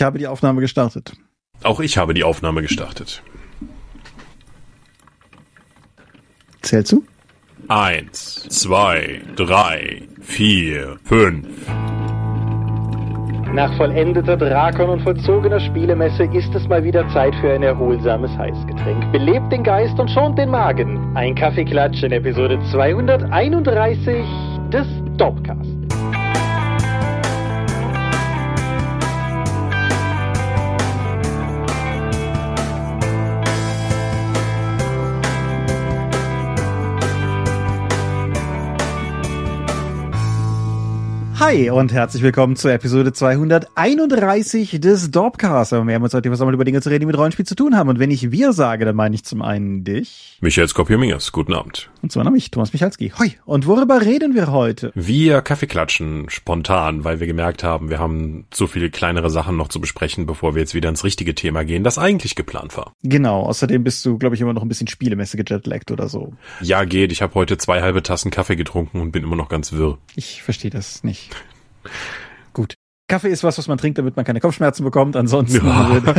Ich habe die Aufnahme gestartet. Auch ich habe die Aufnahme gestartet. Zählst du? Eins, zwei, drei, vier, fünf. Nach vollendeter Drakon und vollzogener Spielemesse ist es mal wieder Zeit für ein erholsames Heißgetränk. Belebt den Geist und schont den Magen. Ein Kaffeeklatsch in Episode 231 des Dorpcast. Hi und herzlich willkommen zur Episode 231 des Dorpcasts. Wir haben uns heute einmal über Dinge zu reden, die mit Rollenspiel zu tun haben. Und wenn ich wir sage, dann meine ich zum einen dich. Michael Skopje-Mingers, guten Abend. Und zwar mich, Thomas Michalski. Hoi. Und worüber reden wir heute? Wir Kaffeeklatschen spontan, weil wir gemerkt haben, wir haben so viele kleinere Sachen noch zu besprechen, bevor wir jetzt wieder ins richtige Thema gehen, das eigentlich geplant war. Genau. Außerdem bist du, glaube ich, immer noch ein bisschen Spielemesse gejetlaggt oder so. Ja, geht. Ich habe heute zwei halbe Tassen Kaffee getrunken und bin immer noch ganz wirr. Ich verstehe das nicht. Gut. Kaffee ist was, was man trinkt, damit man keine Kopfschmerzen bekommt. Ansonsten. Ja.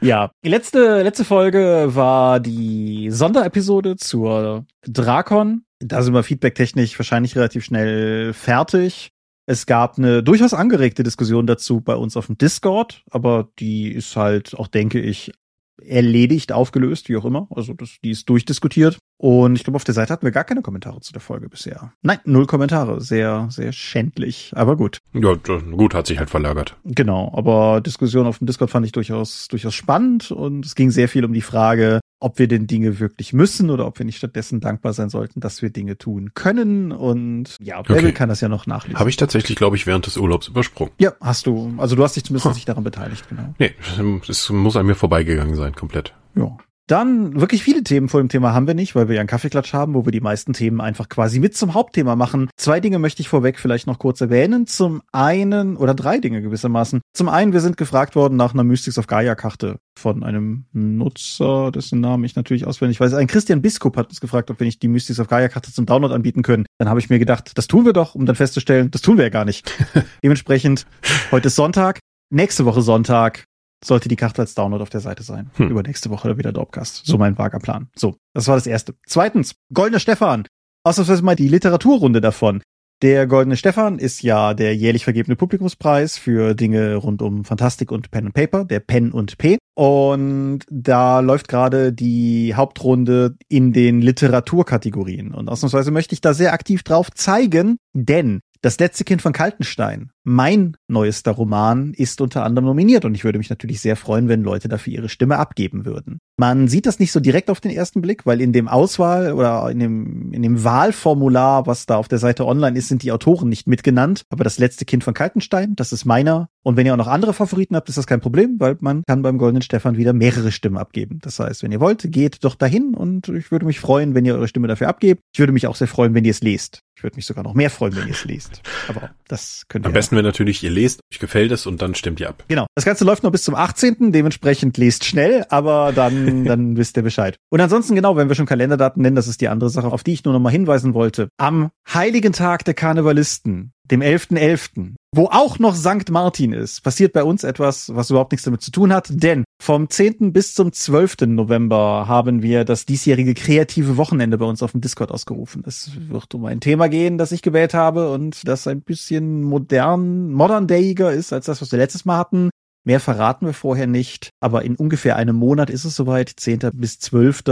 ja. Die letzte, letzte Folge war die Sonderepisode zur Drakon. Da sind wir feedbacktechnisch wahrscheinlich relativ schnell fertig. Es gab eine durchaus angeregte Diskussion dazu bei uns auf dem Discord, aber die ist halt auch, denke ich, erledigt, aufgelöst, wie auch immer. Also das, die ist durchdiskutiert. Und ich glaube, auf der Seite hatten wir gar keine Kommentare zu der Folge bisher. Nein, null Kommentare. Sehr, sehr schändlich. Aber gut. Ja, gut, hat sich halt verlagert. Genau. Aber Diskussion auf dem Discord fand ich durchaus, durchaus spannend. Und es ging sehr viel um die Frage, ob wir denn Dinge wirklich müssen oder ob wir nicht stattdessen dankbar sein sollten, dass wir Dinge tun können. Und ja, wer Okay. kann das ja noch nachlesen. Habe ich tatsächlich, glaube ich, während des Urlaubs übersprungen. ja, hast du. Also du hast dich zumindest nicht daran beteiligt, genau. Nee, es muss an mir vorbeigegangen sein, komplett. Ja. Dann wirklich viele Themen vor dem Thema haben wir nicht, weil wir ja einen Kaffeeklatsch haben, wo wir die meisten Themen einfach quasi mit zum Hauptthema machen. Zwei Dinge möchte ich vorweg vielleicht noch kurz erwähnen. Zum einen, oder drei Dinge gewissermaßen. Zum einen, wir sind gefragt worden nach einer Mystics of Gaia Karte von einem Nutzer, dessen Namen ich natürlich auswendig weiß. Ein Christian Biskup hat uns gefragt, ob wir nicht die Mystics of Gaia Karte zum Download anbieten können. Dann habe ich mir gedacht, das tun wir doch, um dann festzustellen, das tun wir ja gar nicht. Dementsprechend, heute ist Sonntag. Nächste Woche Sonntag sollte die Karte als Download auf der Seite sein. Hm. Übernächste Woche wieder Dropcast. So mein vager Plan. So, das war das Erste. Zweitens, Goldene Stefan. Ausnahmsweise mal die Literaturrunde davon. Der Goldene Stefan ist ja der jährlich vergebene Publikumspreis für Dinge rund um Fantastik und Pen and Paper, der Pen und P. Und da läuft gerade die Hauptrunde in den Literaturkategorien. Und ausnahmsweise möchte ich da sehr aktiv drauf zeigen, denn das letzte Kind von Kaltenstein, mein neuester Roman, ist unter anderem nominiert und ich würde mich natürlich sehr freuen, wenn Leute dafür ihre Stimme abgeben würden. Man sieht das nicht so direkt auf den ersten Blick, weil in dem Auswahl oder in dem, in dem Wahlformular, was da auf der Seite online ist, sind die Autoren nicht mitgenannt. Aber das letzte Kind von Kaltenstein, das ist meiner. Und wenn ihr auch noch andere Favoriten habt, ist das kein Problem, weil man kann beim Goldenen Stefan wieder mehrere Stimmen abgeben. Das heißt, wenn ihr wollt, geht doch dahin und ich würde mich freuen, wenn ihr eure Stimme dafür abgebt. Ich würde mich auch sehr freuen, wenn ihr es lest. Ich würde mich sogar noch mehr freuen, wenn ihr es lest. Aber das könnt ihr Am besten wäre natürlich, ihr lest, euch gefällt es und dann stimmt ihr ab. Genau. Das Ganze läuft noch bis zum 18. Dementsprechend lest schnell, aber dann, dann wisst ihr Bescheid. Und ansonsten, genau, wenn wir schon Kalenderdaten nennen, das ist die andere Sache, auf die ich nur noch mal hinweisen wollte. Am Heiligen Tag der Karnevalisten, dem 11.11., wo auch noch Sankt Martin ist, passiert bei uns etwas, was überhaupt nichts damit zu tun hat, denn vom 10. bis zum 12. November haben wir das diesjährige kreative Wochenende bei uns auf dem Discord ausgerufen. Es wird um ein Thema gehen, das ich gewählt habe und das ein bisschen modern, modern dayiger ist als das, was wir letztes Mal hatten. Mehr verraten wir vorher nicht, aber in ungefähr einem Monat ist es soweit, 10. bis 12.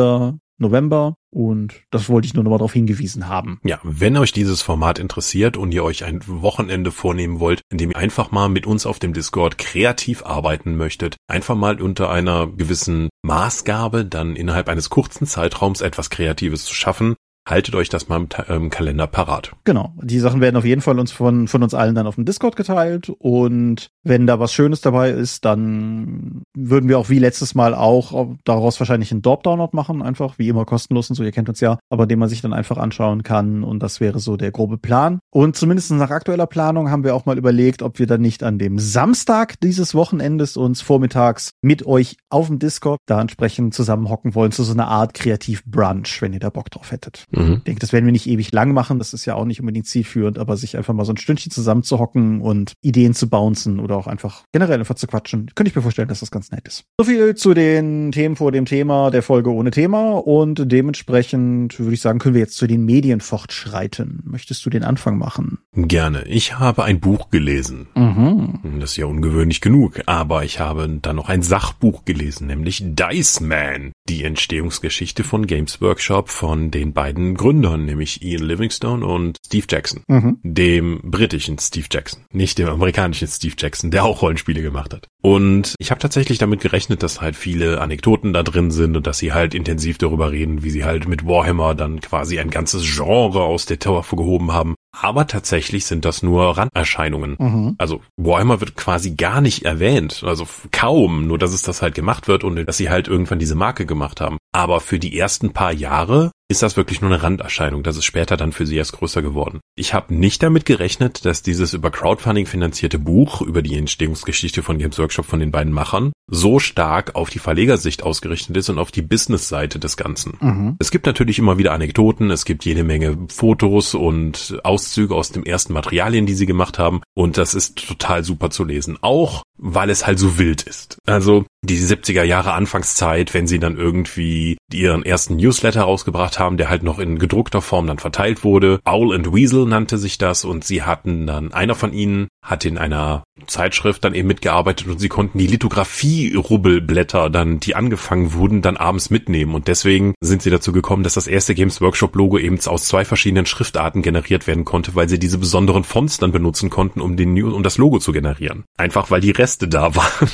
November. Und das wollte ich nur noch mal darauf hingewiesen haben. Ja, wenn euch dieses Format interessiert und ihr euch ein Wochenende vornehmen wollt, in dem ihr einfach mal mit uns auf dem Discord kreativ arbeiten möchtet, einfach mal unter einer gewissen Maßgabe dann innerhalb eines kurzen Zeitraums etwas Kreatives zu schaffen, haltet euch das mal im ähm, Kalender parat. Genau. Die Sachen werden auf jeden Fall uns von, von uns allen dann auf dem Discord geteilt. Und wenn da was Schönes dabei ist, dann würden wir auch wie letztes Mal auch daraus wahrscheinlich einen Dorp-Download machen. Einfach wie immer kostenlos und so. Ihr kennt uns ja. Aber den man sich dann einfach anschauen kann. Und das wäre so der grobe Plan. Und zumindest nach aktueller Planung haben wir auch mal überlegt, ob wir dann nicht an dem Samstag dieses Wochenendes uns vormittags mit euch auf dem Discord da entsprechend zusammenhocken wollen zu so einer Art Kreativ-Brunch, wenn ihr da Bock drauf hättet. Mhm. Ich denke, das werden wir nicht ewig lang machen. Das ist ja auch nicht unbedingt zielführend, aber sich einfach mal so ein Stündchen zusammenzuhocken und Ideen zu bouncen oder auch einfach generell einfach zu quatschen, könnte ich mir vorstellen, dass das ganz nett ist. So viel zu den Themen vor dem Thema der Folge ohne Thema und dementsprechend würde ich sagen, können wir jetzt zu den Medien fortschreiten. Möchtest du den Anfang machen? Gerne. Ich habe ein Buch gelesen. Mhm. Das ist ja ungewöhnlich genug, aber ich habe dann noch ein Sachbuch gelesen, nämlich Dice Man, die Entstehungsgeschichte von Games Workshop von den beiden Gründern, nämlich Ian Livingstone und Steve Jackson. Mhm. Dem britischen Steve Jackson, nicht dem amerikanischen Steve Jackson, der auch Rollenspiele gemacht hat. Und ich habe tatsächlich damit gerechnet, dass halt viele Anekdoten da drin sind und dass sie halt intensiv darüber reden, wie sie halt mit Warhammer dann quasi ein ganzes Genre aus der Taufe gehoben haben. Aber tatsächlich sind das nur Randerscheinungen. Mhm. Also Warhammer wird quasi gar nicht erwähnt, also kaum, nur dass es das halt gemacht wird und dass sie halt irgendwann diese Marke gemacht haben. Aber für die ersten paar Jahre ist das wirklich nur eine Randerscheinung. Das ist später dann für sie erst größer geworden. Ich habe nicht damit gerechnet, dass dieses über Crowdfunding finanzierte Buch über die Entstehungsgeschichte von Games Workshop von den beiden Machern so stark auf die Verlegersicht ausgerichtet ist und auf die Business-Seite des Ganzen. Mhm. Es gibt natürlich immer wieder Anekdoten, es gibt jede Menge Fotos und Auszüge aus dem ersten Materialien, die sie gemacht haben und das ist total super zu lesen. Auch weil es halt so wild ist. Also die 70er Jahre Anfangszeit, wenn sie dann irgendwie ihren ersten Newsletter rausgebracht haben, der halt noch in gedruckter Form dann verteilt wurde. Owl and Weasel nannte sich das und sie hatten dann, einer von ihnen hat in einer Zeitschrift dann eben mitgearbeitet und sie konnten die Lithografie-Rubbelblätter dann, die angefangen wurden, dann abends mitnehmen und deswegen sind sie dazu gekommen, dass das erste Games Workshop Logo eben aus zwei verschiedenen Schriftarten generiert werden konnte, weil sie diese besonderen Fonts dann benutzen konnten, um den, um das Logo zu generieren. Einfach weil die Reste da waren.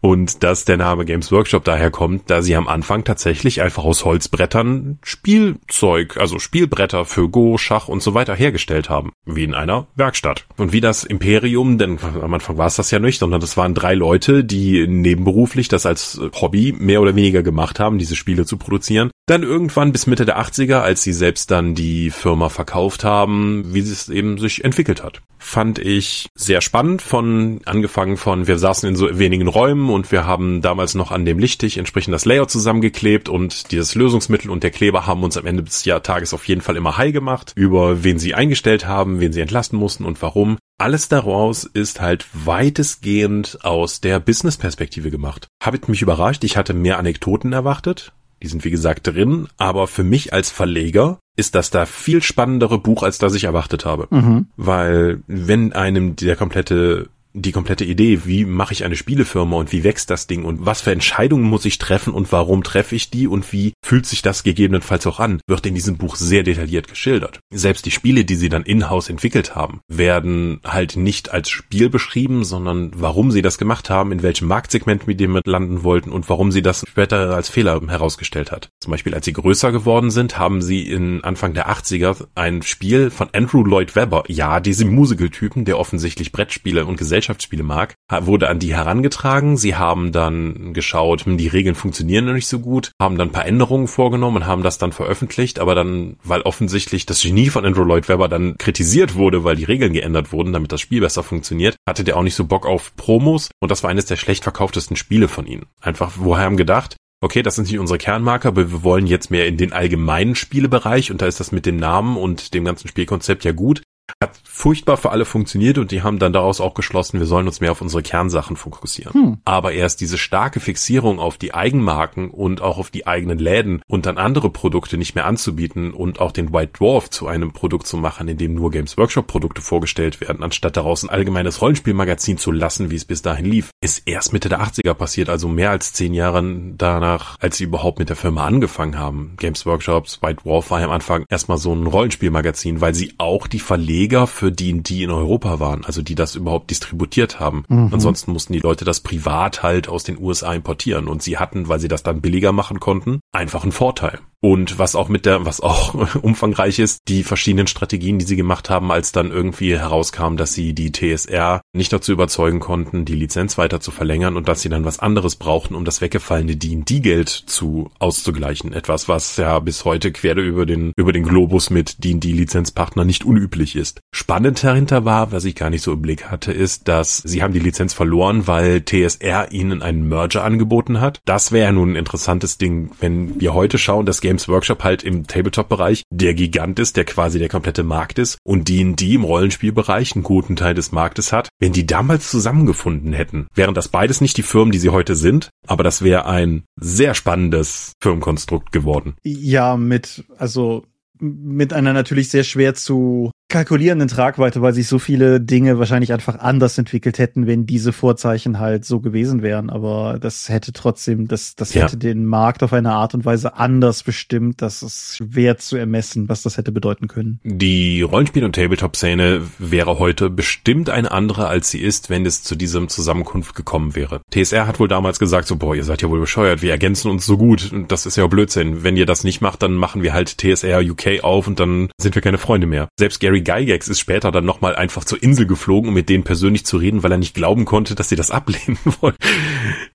Und dass der Name Games Workshop daher kommt, da sie am Anfang tatsächlich einfach aus Holzbrettern Spielzeug, also Spielbretter für Go, Schach und so weiter hergestellt haben. Wie in einer Werkstatt. Und wie das Imperium, denn am Anfang war es das ja nicht, sondern das waren drei Leute, die nebenberuflich das als Hobby mehr oder weniger gemacht haben, diese Spiele zu produzieren. Dann irgendwann bis Mitte der 80er, als sie selbst dann die Firma verkauft haben, wie es eben sich entwickelt hat. Fand ich sehr spannend von, angefangen von, wir saßen in so wenigen Räumen und wir haben damals noch an dem Lichtig entsprechend das Layout zusammengeklebt und dieses Lösungsmittel und der Kleber haben uns am Ende des Tages auf jeden Fall immer high gemacht, über wen sie eingestellt haben, wen sie entlasten mussten und warum. Alles daraus ist halt weitestgehend aus der Business-Perspektive gemacht. Habe mich überrascht, ich hatte mehr Anekdoten erwartet, die sind wie gesagt drin, aber für mich als Verleger ist das da viel spannendere Buch, als das ich erwartet habe. Mhm. Weil wenn einem der komplette die komplette Idee, wie mache ich eine Spielefirma und wie wächst das Ding und was für Entscheidungen muss ich treffen und warum treffe ich die und wie fühlt sich das gegebenenfalls auch an, wird in diesem Buch sehr detailliert geschildert. Selbst die Spiele, die sie dann in-house entwickelt haben, werden halt nicht als Spiel beschrieben, sondern warum sie das gemacht haben, in welchem Marktsegment mit dem landen wollten und warum sie das später als Fehler herausgestellt hat. Zum Beispiel, als sie größer geworden sind, haben sie in Anfang der 80er ein Spiel von Andrew Lloyd Webber, ja, diesem Musical-Typen, der offensichtlich Brettspiele und Gesellschaft Gesellschaftsspiele mag, wurde an die herangetragen. Sie haben dann geschaut, hm, die Regeln funktionieren noch nicht so gut, haben dann ein paar Änderungen vorgenommen und haben das dann veröffentlicht, aber dann, weil offensichtlich das Genie von Andrew Lloyd Webber dann kritisiert wurde, weil die Regeln geändert wurden, damit das Spiel besser funktioniert, hatte der auch nicht so Bock auf Promos und das war eines der schlecht verkauftesten Spiele von ihnen. Einfach, woher haben gedacht, okay, das sind nicht unsere Kernmarker, aber wir wollen jetzt mehr in den allgemeinen Spielebereich und da ist das mit dem Namen und dem ganzen Spielkonzept ja gut. Hat furchtbar für alle funktioniert und die haben dann daraus auch geschlossen, wir sollen uns mehr auf unsere Kernsachen fokussieren. Hm. Aber erst diese starke Fixierung auf die Eigenmarken und auch auf die eigenen Läden und dann andere Produkte nicht mehr anzubieten und auch den White Dwarf zu einem Produkt zu machen, in dem nur Games Workshop Produkte vorgestellt werden, anstatt daraus ein allgemeines Rollenspielmagazin zu lassen, wie es bis dahin lief, ist erst Mitte der 80er passiert, also mehr als zehn Jahre danach, als sie überhaupt mit der Firma angefangen haben. Games Workshops, White Dwarf war ja am Anfang erstmal so ein Rollenspielmagazin, weil sie auch die Verleger Verleger für die, die in Europa waren, also die das überhaupt distributiert haben. Mhm. Ansonsten mussten die Leute das privat halt aus den USA importieren und sie hatten, weil sie das dann billiger machen konnten, einfach einen Vorteil. Und was auch mit der, was auch umfangreich ist, die verschiedenen Strategien, die sie gemacht haben, als dann irgendwie herauskam, dass sie die TSR nicht dazu überzeugen konnten, die Lizenz weiter zu verlängern und dass sie dann was anderes brauchten, um das weggefallene D&D-Geld zu auszugleichen. Etwas, was ja bis heute quer über den, über den Globus mit D&D-Lizenzpartner nicht unüblich ist. Ist. Spannend dahinter war, was ich gar nicht so im Blick hatte, ist, dass sie haben die Lizenz verloren, weil TSR ihnen einen Merger angeboten hat. Das wäre ja nun ein interessantes Ding, wenn wir heute schauen, dass Games Workshop halt im Tabletop-Bereich der Gigant ist, der quasi der komplette Markt ist und D&D im Rollenspielbereich einen guten Teil des Marktes hat. Wenn die damals zusammengefunden hätten, wären das beides nicht die Firmen, die sie heute sind, aber das wäre ein sehr spannendes Firmenkonstrukt geworden. Ja, mit, also mit einer natürlich sehr schwer zu kalkulierenden Tragweite, weil sich so viele Dinge wahrscheinlich einfach anders entwickelt hätten, wenn diese Vorzeichen halt so gewesen wären. Aber das hätte trotzdem, das, das ja. hätte den Markt auf eine Art und Weise anders bestimmt, dass es schwer zu ermessen, was das hätte bedeuten können. Die Rollenspiel- und Tabletop-Szene wäre heute bestimmt eine andere, als sie ist, wenn es zu diesem Zusammenkunft gekommen wäre. TSR hat wohl damals gesagt, so, boah, ihr seid ja wohl bescheuert, wir ergänzen uns so gut. Und das ist ja Blödsinn. Wenn ihr das nicht macht, dann machen wir halt TSR UK auf und dann sind wir keine Freunde mehr. Selbst Gary Gary Gygax ist später dann nochmal einfach zur Insel geflogen, um mit denen persönlich zu reden, weil er nicht glauben konnte, dass sie das ablehnen wollen.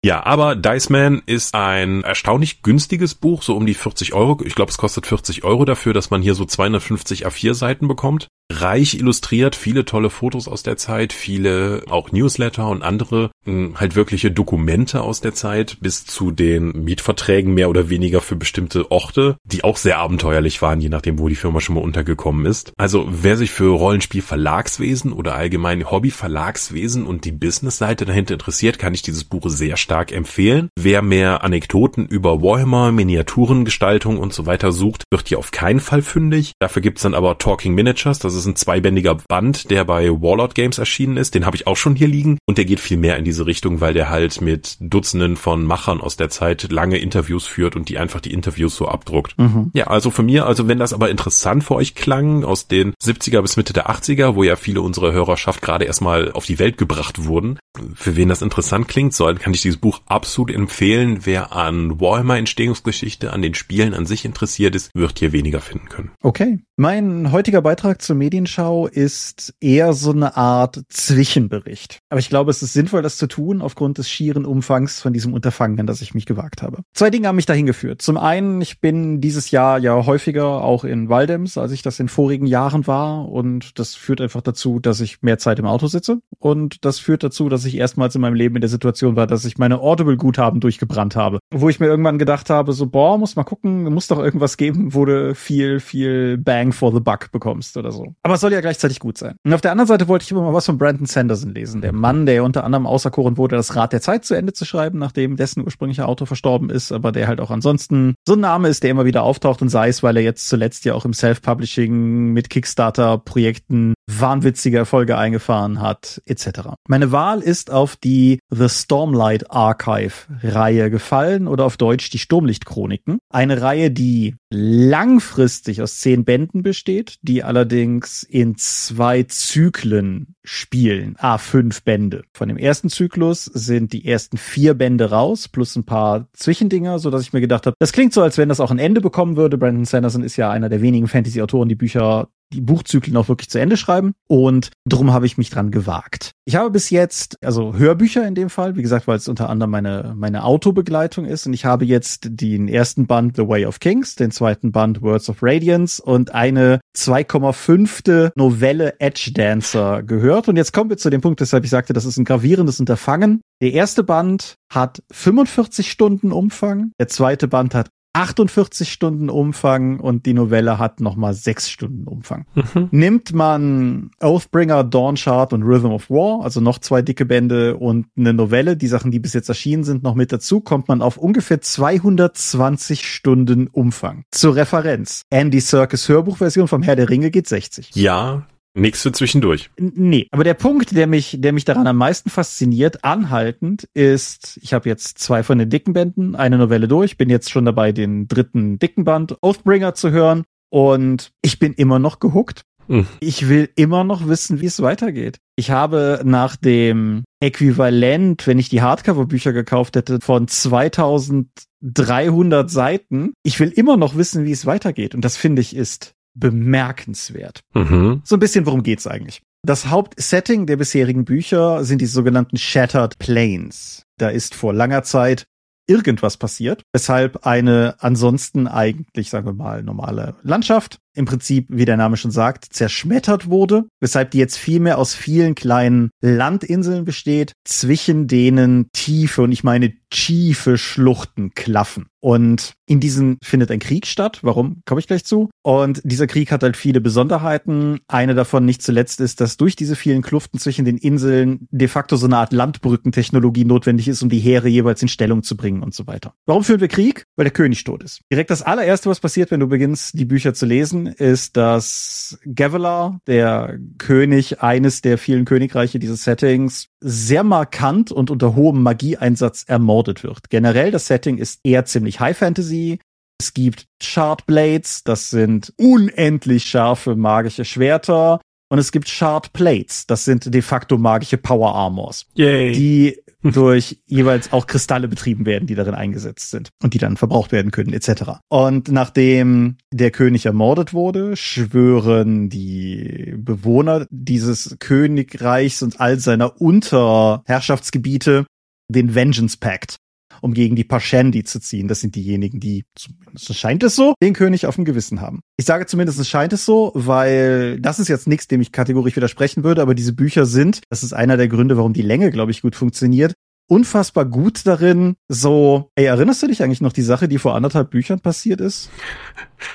Ja, aber Dice Man ist ein erstaunlich günstiges Buch, so um die 40 Euro. Ich glaube, es kostet 40 Euro dafür, dass man hier so 250 A4 Seiten bekommt reich illustriert, viele tolle Fotos aus der Zeit, viele auch Newsletter und andere hm, halt wirkliche Dokumente aus der Zeit bis zu den Mietverträgen mehr oder weniger für bestimmte Orte, die auch sehr abenteuerlich waren, je nachdem, wo die Firma schon mal untergekommen ist. Also wer sich für Rollenspiel Verlagswesen oder allgemein Hobby Verlagswesen und die Businessseite dahinter interessiert, kann ich dieses Buch sehr stark empfehlen. Wer mehr Anekdoten über Warhammer, Miniaturengestaltung und so weiter sucht, wird hier auf keinen Fall fündig. Dafür gibt's dann aber Talking Miniatures, das ist ist ein zweibändiger Band, der bei Warlord Games erschienen ist. Den habe ich auch schon hier liegen. Und der geht viel mehr in diese Richtung, weil der halt mit Dutzenden von Machern aus der Zeit lange Interviews führt und die einfach die Interviews so abdruckt. Mhm. Ja, also für mir, also wenn das aber interessant für euch klang, aus den 70er bis Mitte der 80er, wo ja viele unserer Hörerschaft gerade erstmal auf die Welt gebracht wurden, für wen das interessant klingt, soll, kann ich dieses Buch absolut empfehlen. Wer an Warhammer Entstehungsgeschichte, an den Spielen an sich interessiert ist, wird hier weniger finden können. Okay. Mein heutiger Beitrag zum Medienschau ist eher so eine Art Zwischenbericht. Aber ich glaube, es ist sinnvoll, das zu tun, aufgrund des schieren Umfangs von diesem Unterfangen, an das ich mich gewagt habe. Zwei Dinge haben mich dahin geführt. Zum einen, ich bin dieses Jahr ja häufiger auch in Waldems, als ich das in vorigen Jahren war. Und das führt einfach dazu, dass ich mehr Zeit im Auto sitze. Und das führt dazu, dass ich erstmals in meinem Leben in der Situation war, dass ich meine Audible-Guthaben durchgebrannt habe. Wo ich mir irgendwann gedacht habe, so, boah, muss mal gucken, muss doch irgendwas geben, wo du viel, viel Bang for the Buck bekommst oder so. Aber es soll ja gleichzeitig gut sein. Und auf der anderen Seite wollte ich immer mal was von Brandon Sanderson lesen. Der Mann, der unter anderem auserkoren wurde, das Rad der Zeit zu Ende zu schreiben, nachdem dessen ursprünglicher Autor verstorben ist, aber der halt auch ansonsten so ein Name ist, der immer wieder auftaucht und sei es, weil er jetzt zuletzt ja auch im Self-Publishing mit Kickstarter-Projekten wahnwitzige Erfolge eingefahren hat, etc. Meine Wahl ist auf die The Stormlight Archive Reihe gefallen oder auf Deutsch die Sturmlichtchroniken. Eine Reihe, die langfristig aus zehn Bänden besteht, die allerdings in zwei Zyklen spielen. Ah, fünf Bände. Von dem ersten Zyklus sind die ersten vier Bände raus, plus ein paar Zwischendinger, so dass ich mir gedacht habe, das klingt so, als wenn das auch ein Ende bekommen würde. Brandon Sanderson ist ja einer der wenigen Fantasy-Autoren, die Bücher die Buchzyklen auch wirklich zu Ende schreiben. Und drum habe ich mich dran gewagt. Ich habe bis jetzt, also Hörbücher in dem Fall, wie gesagt, weil es unter anderem meine, meine Autobegleitung ist. Und ich habe jetzt den ersten Band The Way of Kings, den zweiten Band Words of Radiance und eine 2,5. Novelle Edge Dancer gehört. Und jetzt kommen wir zu dem Punkt, weshalb ich sagte, das ist ein gravierendes Unterfangen. Der erste Band hat 45 Stunden Umfang. Der zweite Band hat 48 Stunden Umfang und die Novelle hat nochmal 6 Stunden Umfang. Mhm. Nimmt man Oathbringer, Dawnshard und Rhythm of War, also noch zwei dicke Bände und eine Novelle, die Sachen, die bis jetzt erschienen sind, noch mit dazu, kommt man auf ungefähr 220 Stunden Umfang. Zur Referenz. Andy Serkis Hörbuchversion vom Herr der Ringe geht 60. Ja, Nichts für zwischendurch. Nee, aber der Punkt, der mich, der mich daran am meisten fasziniert, anhaltend, ist, ich habe jetzt zwei von den dicken Bänden, eine Novelle durch, bin jetzt schon dabei, den dritten dicken Band Oathbringer zu hören und ich bin immer noch gehuckt. Hm. Ich will immer noch wissen, wie es weitergeht. Ich habe nach dem Äquivalent, wenn ich die Hardcover-Bücher gekauft hätte, von 2300 Seiten, ich will immer noch wissen, wie es weitergeht. Und das finde ich ist bemerkenswert. Mhm. So ein bisschen, worum geht's eigentlich? Das Hauptsetting der bisherigen Bücher sind die sogenannten Shattered Plains. Da ist vor langer Zeit irgendwas passiert, weshalb eine ansonsten eigentlich, sagen wir mal, normale Landschaft im Prinzip, wie der Name schon sagt, zerschmettert wurde, weshalb die jetzt vielmehr aus vielen kleinen Landinseln besteht, zwischen denen tiefe, und ich meine tiefe Schluchten klaffen. Und in diesen findet ein Krieg statt. Warum? Komme ich gleich zu. Und dieser Krieg hat halt viele Besonderheiten. Eine davon nicht zuletzt ist, dass durch diese vielen Kluften zwischen den Inseln de facto so eine Art Landbrückentechnologie notwendig ist, um die Heere jeweils in Stellung zu bringen und so weiter. Warum führen wir Krieg? Weil der König tot ist. Direkt das allererste, was passiert, wenn du beginnst, die Bücher zu lesen, ist, dass Gavilar, der König eines der vielen Königreiche dieses Settings, sehr markant und unter hohem Magieeinsatz ermordet wird. Generell das Setting ist eher ziemlich High Fantasy. Es gibt Shard Blades, das sind unendlich scharfe magische Schwerter. Und es gibt Shard Plates, das sind de facto magische Power Armors, Yay. die durch jeweils auch Kristalle betrieben werden, die darin eingesetzt sind und die dann verbraucht werden können, etc. Und nachdem der König ermordet wurde, schwören die Bewohner dieses Königreichs und all seiner Unterherrschaftsgebiete den Vengeance Pact um gegen die Pashendi zu ziehen. Das sind diejenigen, die, zumindest scheint es so, den König auf dem Gewissen haben. Ich sage zumindest, scheint es so, weil das ist jetzt nichts, dem ich kategorisch widersprechen würde, aber diese Bücher sind, das ist einer der Gründe, warum die Länge, glaube ich, gut funktioniert, unfassbar gut darin, so, ey, erinnerst du dich eigentlich noch die Sache, die vor anderthalb Büchern passiert ist?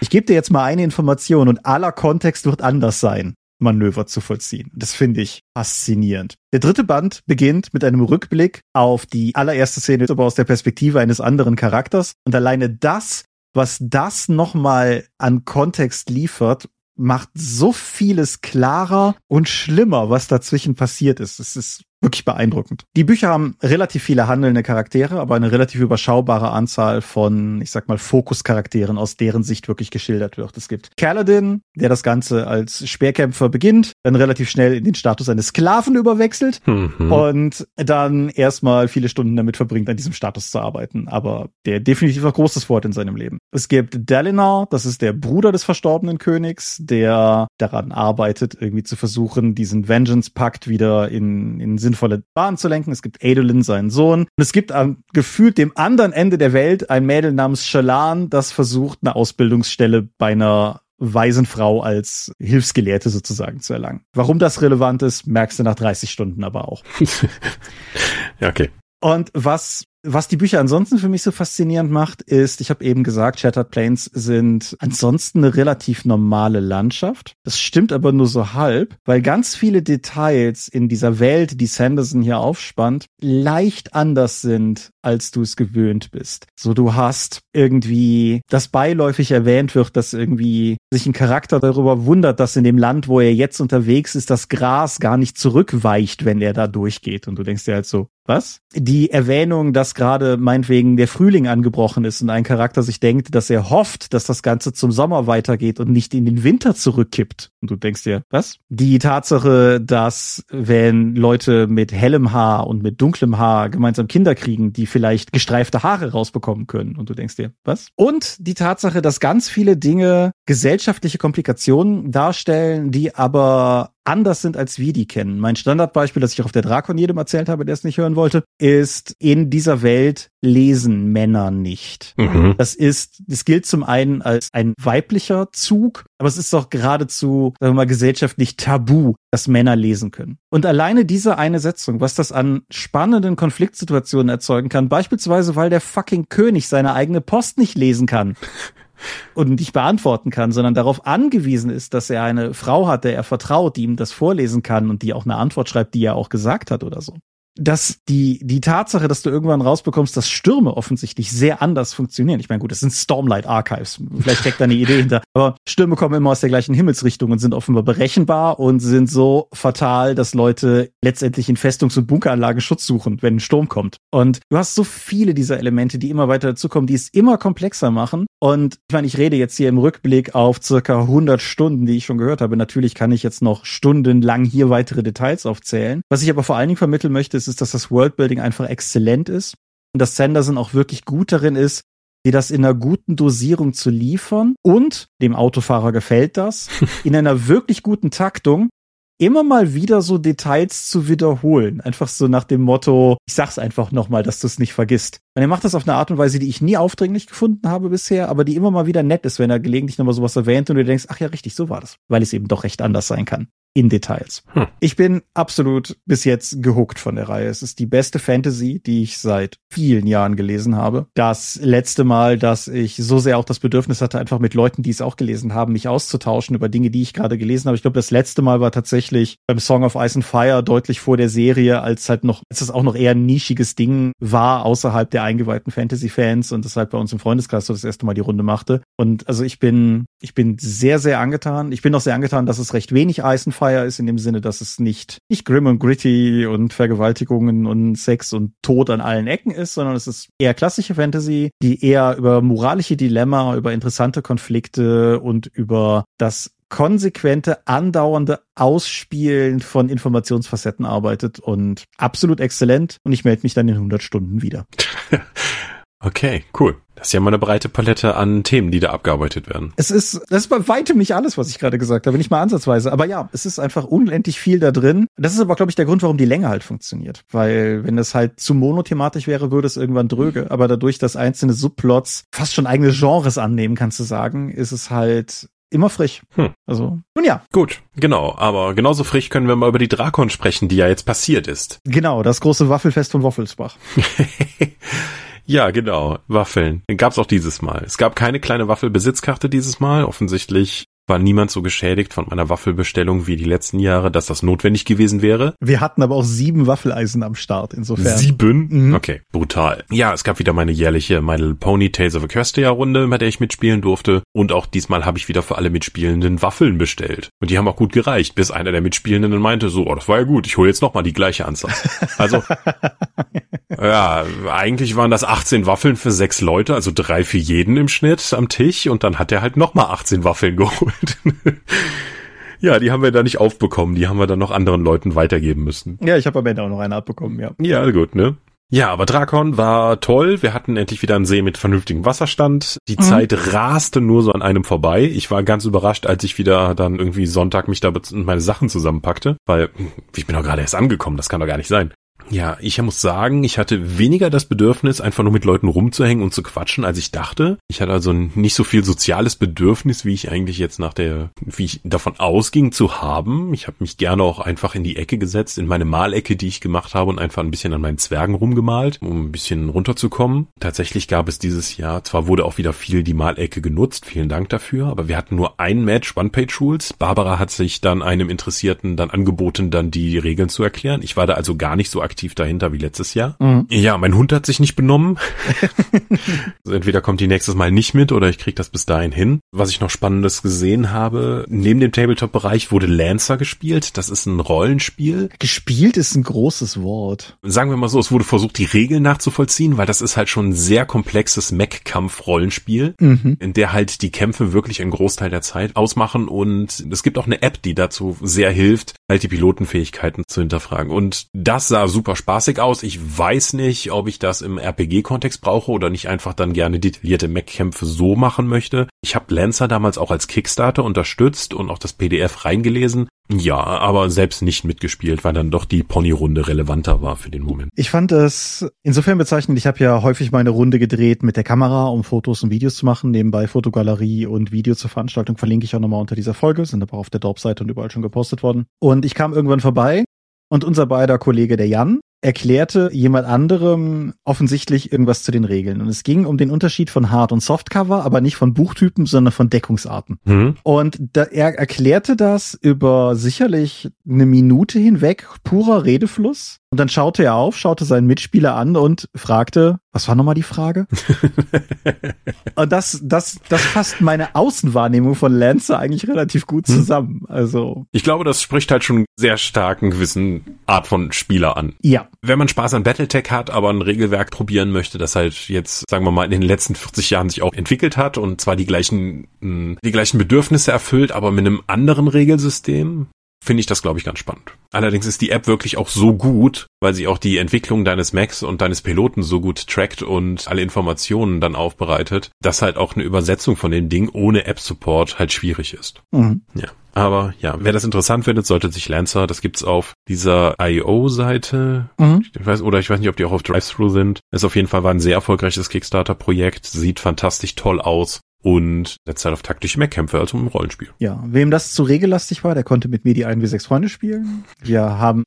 Ich gebe dir jetzt mal eine Information und aller Kontext wird anders sein. Manöver zu vollziehen. Das finde ich faszinierend. Der dritte Band beginnt mit einem Rückblick auf die allererste Szene, aber aus der Perspektive eines anderen Charakters. Und alleine das, was das nochmal an Kontext liefert, macht so vieles klarer und schlimmer, was dazwischen passiert ist. Es ist wirklich beeindruckend. Die Bücher haben relativ viele handelnde Charaktere, aber eine relativ überschaubare Anzahl von, ich sag mal, Fokuscharakteren, aus deren Sicht wirklich geschildert wird. Es gibt Kaladin, der das Ganze als Speerkämpfer beginnt, dann relativ schnell in den Status eines Sklaven überwechselt Mhm. und dann erstmal viele Stunden damit verbringt, an diesem Status zu arbeiten. Aber der definitiv auch großes Wort in seinem Leben. Es gibt Dalinar, das ist der Bruder des verstorbenen Königs, der daran arbeitet, irgendwie zu versuchen, diesen Vengeance-Pakt wieder in, in sinnvolle Bahn zu lenken. Es gibt Adolin, seinen Sohn. Und es gibt am gefühlt dem anderen Ende der Welt ein Mädel namens Shalan, das versucht, eine Ausbildungsstelle bei einer weisen Frau als Hilfsgelehrte sozusagen zu erlangen. Warum das relevant ist, merkst du nach 30 Stunden aber auch. ja, okay. Und was was die Bücher ansonsten für mich so faszinierend macht, ist, ich habe eben gesagt, Shattered Plains sind ansonsten eine relativ normale Landschaft. Das stimmt aber nur so halb, weil ganz viele Details in dieser Welt, die Sanderson hier aufspannt, leicht anders sind, als du es gewöhnt bist. So, du hast irgendwie, das beiläufig erwähnt wird, dass irgendwie sich ein Charakter darüber wundert, dass in dem Land, wo er jetzt unterwegs ist, das Gras gar nicht zurückweicht, wenn er da durchgeht. Und du denkst dir halt so, was? Die Erwähnung, dass gerade meinetwegen der Frühling angebrochen ist und ein Charakter sich denkt, dass er hofft, dass das Ganze zum Sommer weitergeht und nicht in den Winter zurückkippt. Und du denkst dir, was? Die Tatsache, dass wenn Leute mit hellem Haar und mit dunklem Haar gemeinsam Kinder kriegen, die vielleicht gestreifte Haare rausbekommen können. Und du denkst dir, was? Und die Tatsache, dass ganz viele Dinge gesellschaftliche Komplikationen darstellen, die aber anders sind, als wir die kennen. Mein Standardbeispiel, das ich auch auf der Drakon jedem erzählt habe, der es nicht hören wollte, ist, in dieser Welt lesen Männer nicht. Mhm. Das ist, das gilt zum einen als ein weiblicher Zug, aber es ist doch geradezu, sagen wir mal, gesellschaftlich tabu, dass Männer lesen können. Und alleine diese eine Setzung, was das an spannenden Konfliktsituationen erzeugen kann, beispielsweise, weil der fucking König seine eigene Post nicht lesen kann und nicht beantworten kann, sondern darauf angewiesen ist, dass er eine Frau hat, der er vertraut, die ihm das vorlesen kann und die auch eine Antwort schreibt, die er auch gesagt hat oder so. Dass die, die Tatsache, dass du irgendwann rausbekommst, dass Stürme offensichtlich sehr anders funktionieren. Ich meine, gut, das sind Stormlight Archives. Vielleicht steckt da eine Idee hinter. Aber Stürme kommen immer aus der gleichen Himmelsrichtung und sind offenbar berechenbar und sind so fatal, dass Leute letztendlich in Festungs- und Bunkeranlagen Schutz suchen, wenn ein Sturm kommt. Und du hast so viele dieser Elemente, die immer weiter dazukommen, die es immer komplexer machen. Und ich meine, ich rede jetzt hier im Rückblick auf circa 100 Stunden, die ich schon gehört habe. Natürlich kann ich jetzt noch stundenlang hier weitere Details aufzählen. Was ich aber vor allen Dingen vermitteln möchte, ist, ist dass das Worldbuilding einfach exzellent ist und dass Sanderson auch wirklich gut darin ist, dir das in einer guten Dosierung zu liefern und dem Autofahrer gefällt das, in einer wirklich guten Taktung, immer mal wieder so Details zu wiederholen. Einfach so nach dem Motto, ich sag's einfach nochmal, dass du es nicht vergisst. Und er macht das auf eine Art und Weise, die ich nie aufdringlich gefunden habe bisher, aber die immer mal wieder nett ist, wenn er gelegentlich nochmal sowas erwähnt und du denkst, ach ja, richtig, so war das. Weil es eben doch recht anders sein kann in Details. Hm. Ich bin absolut bis jetzt gehuckt von der Reihe. Es ist die beste Fantasy, die ich seit vielen Jahren gelesen habe. Das letzte Mal, dass ich so sehr auch das Bedürfnis hatte, einfach mit Leuten, die es auch gelesen haben, mich auszutauschen über Dinge, die ich gerade gelesen habe. Ich glaube, das letzte Mal war tatsächlich beim Song of Ice and Fire deutlich vor der Serie, als halt noch, als es auch noch eher ein nischiges Ding war außerhalb der eingeweihten Fantasy-Fans und das halt bei uns im Freundeskreis so das erste Mal die Runde machte. Und also ich bin, ich bin sehr, sehr angetan. Ich bin auch sehr angetan, dass es recht wenig Ice and Fire ist in dem Sinne, dass es nicht, nicht grim und gritty und Vergewaltigungen und Sex und Tod an allen Ecken ist, sondern es ist eher klassische Fantasy, die eher über moralische Dilemma, über interessante Konflikte und über das konsequente, andauernde Ausspielen von Informationsfacetten arbeitet und absolut exzellent. Und ich melde mich dann in 100 Stunden wieder. okay, cool. Das ist ja mal eine breite Palette an Themen, die da abgearbeitet werden. Es ist, das ist bei weitem nicht alles, was ich gerade gesagt habe, nicht mal ansatzweise. Aber ja, es ist einfach unendlich viel da drin. Das ist aber, glaube ich, der Grund, warum die Länge halt funktioniert. Weil wenn es halt zu monothematisch wäre, würde es irgendwann dröge. Aber dadurch, dass einzelne Subplots fast schon eigene Genres annehmen, kannst du sagen, ist es halt immer frisch. Hm. Also, nun ja. Gut, genau. Aber genauso frisch können wir mal über die Drakon sprechen, die ja jetzt passiert ist. Genau, das große Waffelfest von Woffelsbach. Ja, genau. Waffeln. Gab's auch dieses Mal. Es gab keine kleine Waffelbesitzkarte dieses Mal. Offensichtlich war niemand so geschädigt von meiner Waffelbestellung wie die letzten Jahre, dass das notwendig gewesen wäre. Wir hatten aber auch sieben Waffeleisen am Start, insofern. Sieben? Mhm. Okay, brutal. Ja, es gab wieder meine jährliche My Little Pony Tales of Equestria Runde, bei der ich mitspielen durfte. Und auch diesmal habe ich wieder für alle Mitspielenden Waffeln bestellt. Und die haben auch gut gereicht, bis einer der Mitspielenden meinte, so, oh, das war ja gut, ich hole jetzt nochmal die gleiche Anzahl. Also, ja, eigentlich waren das 18 Waffeln für sechs Leute, also drei für jeden im Schnitt am Tisch. Und dann hat er halt nochmal 18 Waffeln geholt. ja, die haben wir da nicht aufbekommen. Die haben wir dann noch anderen Leuten weitergeben müssen. Ja, ich habe am Ende auch noch eine abbekommen, ja. Ja, gut, ne? Ja, aber Drakon war toll. Wir hatten endlich wieder einen See mit vernünftigem Wasserstand. Die mhm. Zeit raste nur so an einem vorbei. Ich war ganz überrascht, als ich wieder dann irgendwie Sonntag mich da meine Sachen zusammenpackte, weil ich bin doch gerade erst angekommen. Das kann doch gar nicht sein. Ja, ich muss sagen, ich hatte weniger das Bedürfnis, einfach nur mit Leuten rumzuhängen und zu quatschen, als ich dachte. Ich hatte also nicht so viel soziales Bedürfnis, wie ich eigentlich jetzt nach der, wie ich davon ausging zu haben. Ich habe mich gerne auch einfach in die Ecke gesetzt, in meine Malecke, die ich gemacht habe und einfach ein bisschen an meinen Zwergen rumgemalt, um ein bisschen runterzukommen. Tatsächlich gab es dieses Jahr, zwar wurde auch wieder viel die Malecke genutzt, vielen Dank dafür, aber wir hatten nur ein Match, One-Page-Rules. Barbara hat sich dann einem Interessierten dann angeboten, dann die Regeln zu erklären. Ich war da also gar nicht so aktiv aktiv dahinter wie letztes Jahr. Mhm. Ja, mein Hund hat sich nicht benommen. also entweder kommt die nächstes Mal nicht mit oder ich krieg das bis dahin hin. Was ich noch Spannendes gesehen habe, neben dem Tabletop-Bereich wurde Lancer gespielt. Das ist ein Rollenspiel. Gespielt ist ein großes Wort. Sagen wir mal so, es wurde versucht, die Regeln nachzuvollziehen, weil das ist halt schon ein sehr komplexes Mech-Kampf-Rollenspiel, mhm. in der halt die Kämpfe wirklich einen Großteil der Zeit ausmachen und es gibt auch eine App, die dazu sehr hilft, halt die Pilotenfähigkeiten zu hinterfragen. Und das sah super spaßig aus. Ich weiß nicht, ob ich das im RPG-Kontext brauche oder nicht einfach dann gerne detaillierte Mech-Kämpfe so machen möchte. Ich habe Lancer damals auch als Kickstarter unterstützt und auch das PDF reingelesen. Ja, aber selbst nicht mitgespielt, weil dann doch die Pony-Runde relevanter war für den Moment. Ich fand es insofern bezeichnend, ich habe ja häufig meine Runde gedreht mit der Kamera, um Fotos und Videos zu machen. Nebenbei Fotogalerie und Video zur Veranstaltung verlinke ich auch nochmal unter dieser Folge, sind aber auf der Dorp-Seite und überall schon gepostet worden. Und ich kam irgendwann vorbei und unser beider Kollege, der Jan, erklärte jemand anderem offensichtlich irgendwas zu den Regeln. Und es ging um den Unterschied von Hard- und Softcover, aber nicht von Buchtypen, sondern von Deckungsarten. Mhm. Und da, er erklärte das über sicherlich eine Minute hinweg, purer Redefluss. Und dann schaute er auf, schaute seinen Mitspieler an und fragte, was war nochmal die Frage? und das, das, das fasst meine Außenwahrnehmung von Lancer eigentlich relativ gut hm. zusammen. Also. Ich glaube, das spricht halt schon sehr stark einen gewissen Art von Spieler an. Ja. Wenn man Spaß an Battletech hat, aber ein Regelwerk probieren möchte, das halt jetzt, sagen wir mal, in den letzten 40 Jahren sich auch entwickelt hat und zwar die gleichen, die gleichen Bedürfnisse erfüllt, aber mit einem anderen Regelsystem, finde ich das, glaube ich, ganz spannend. Allerdings ist die App wirklich auch so gut, weil sie auch die Entwicklung deines Macs und deines Piloten so gut trackt und alle Informationen dann aufbereitet, dass halt auch eine Übersetzung von dem Ding ohne App-Support halt schwierig ist. Mhm. Ja. Aber ja, wer das interessant findet, sollte sich Lancer, das gibt's auf dieser IO-Seite, mhm. ich weiß, oder ich weiß nicht, ob die auch auf Drive-Thru sind. Ist auf jeden Fall war ein sehr erfolgreiches Kickstarter-Projekt, sieht fantastisch toll aus und setzt halt auf taktische Mehrkämpfe, also im Rollenspiel. Ja, wem das zu regellastig war, der konnte mit mir die 1 wie 6 Freunde spielen. Wir haben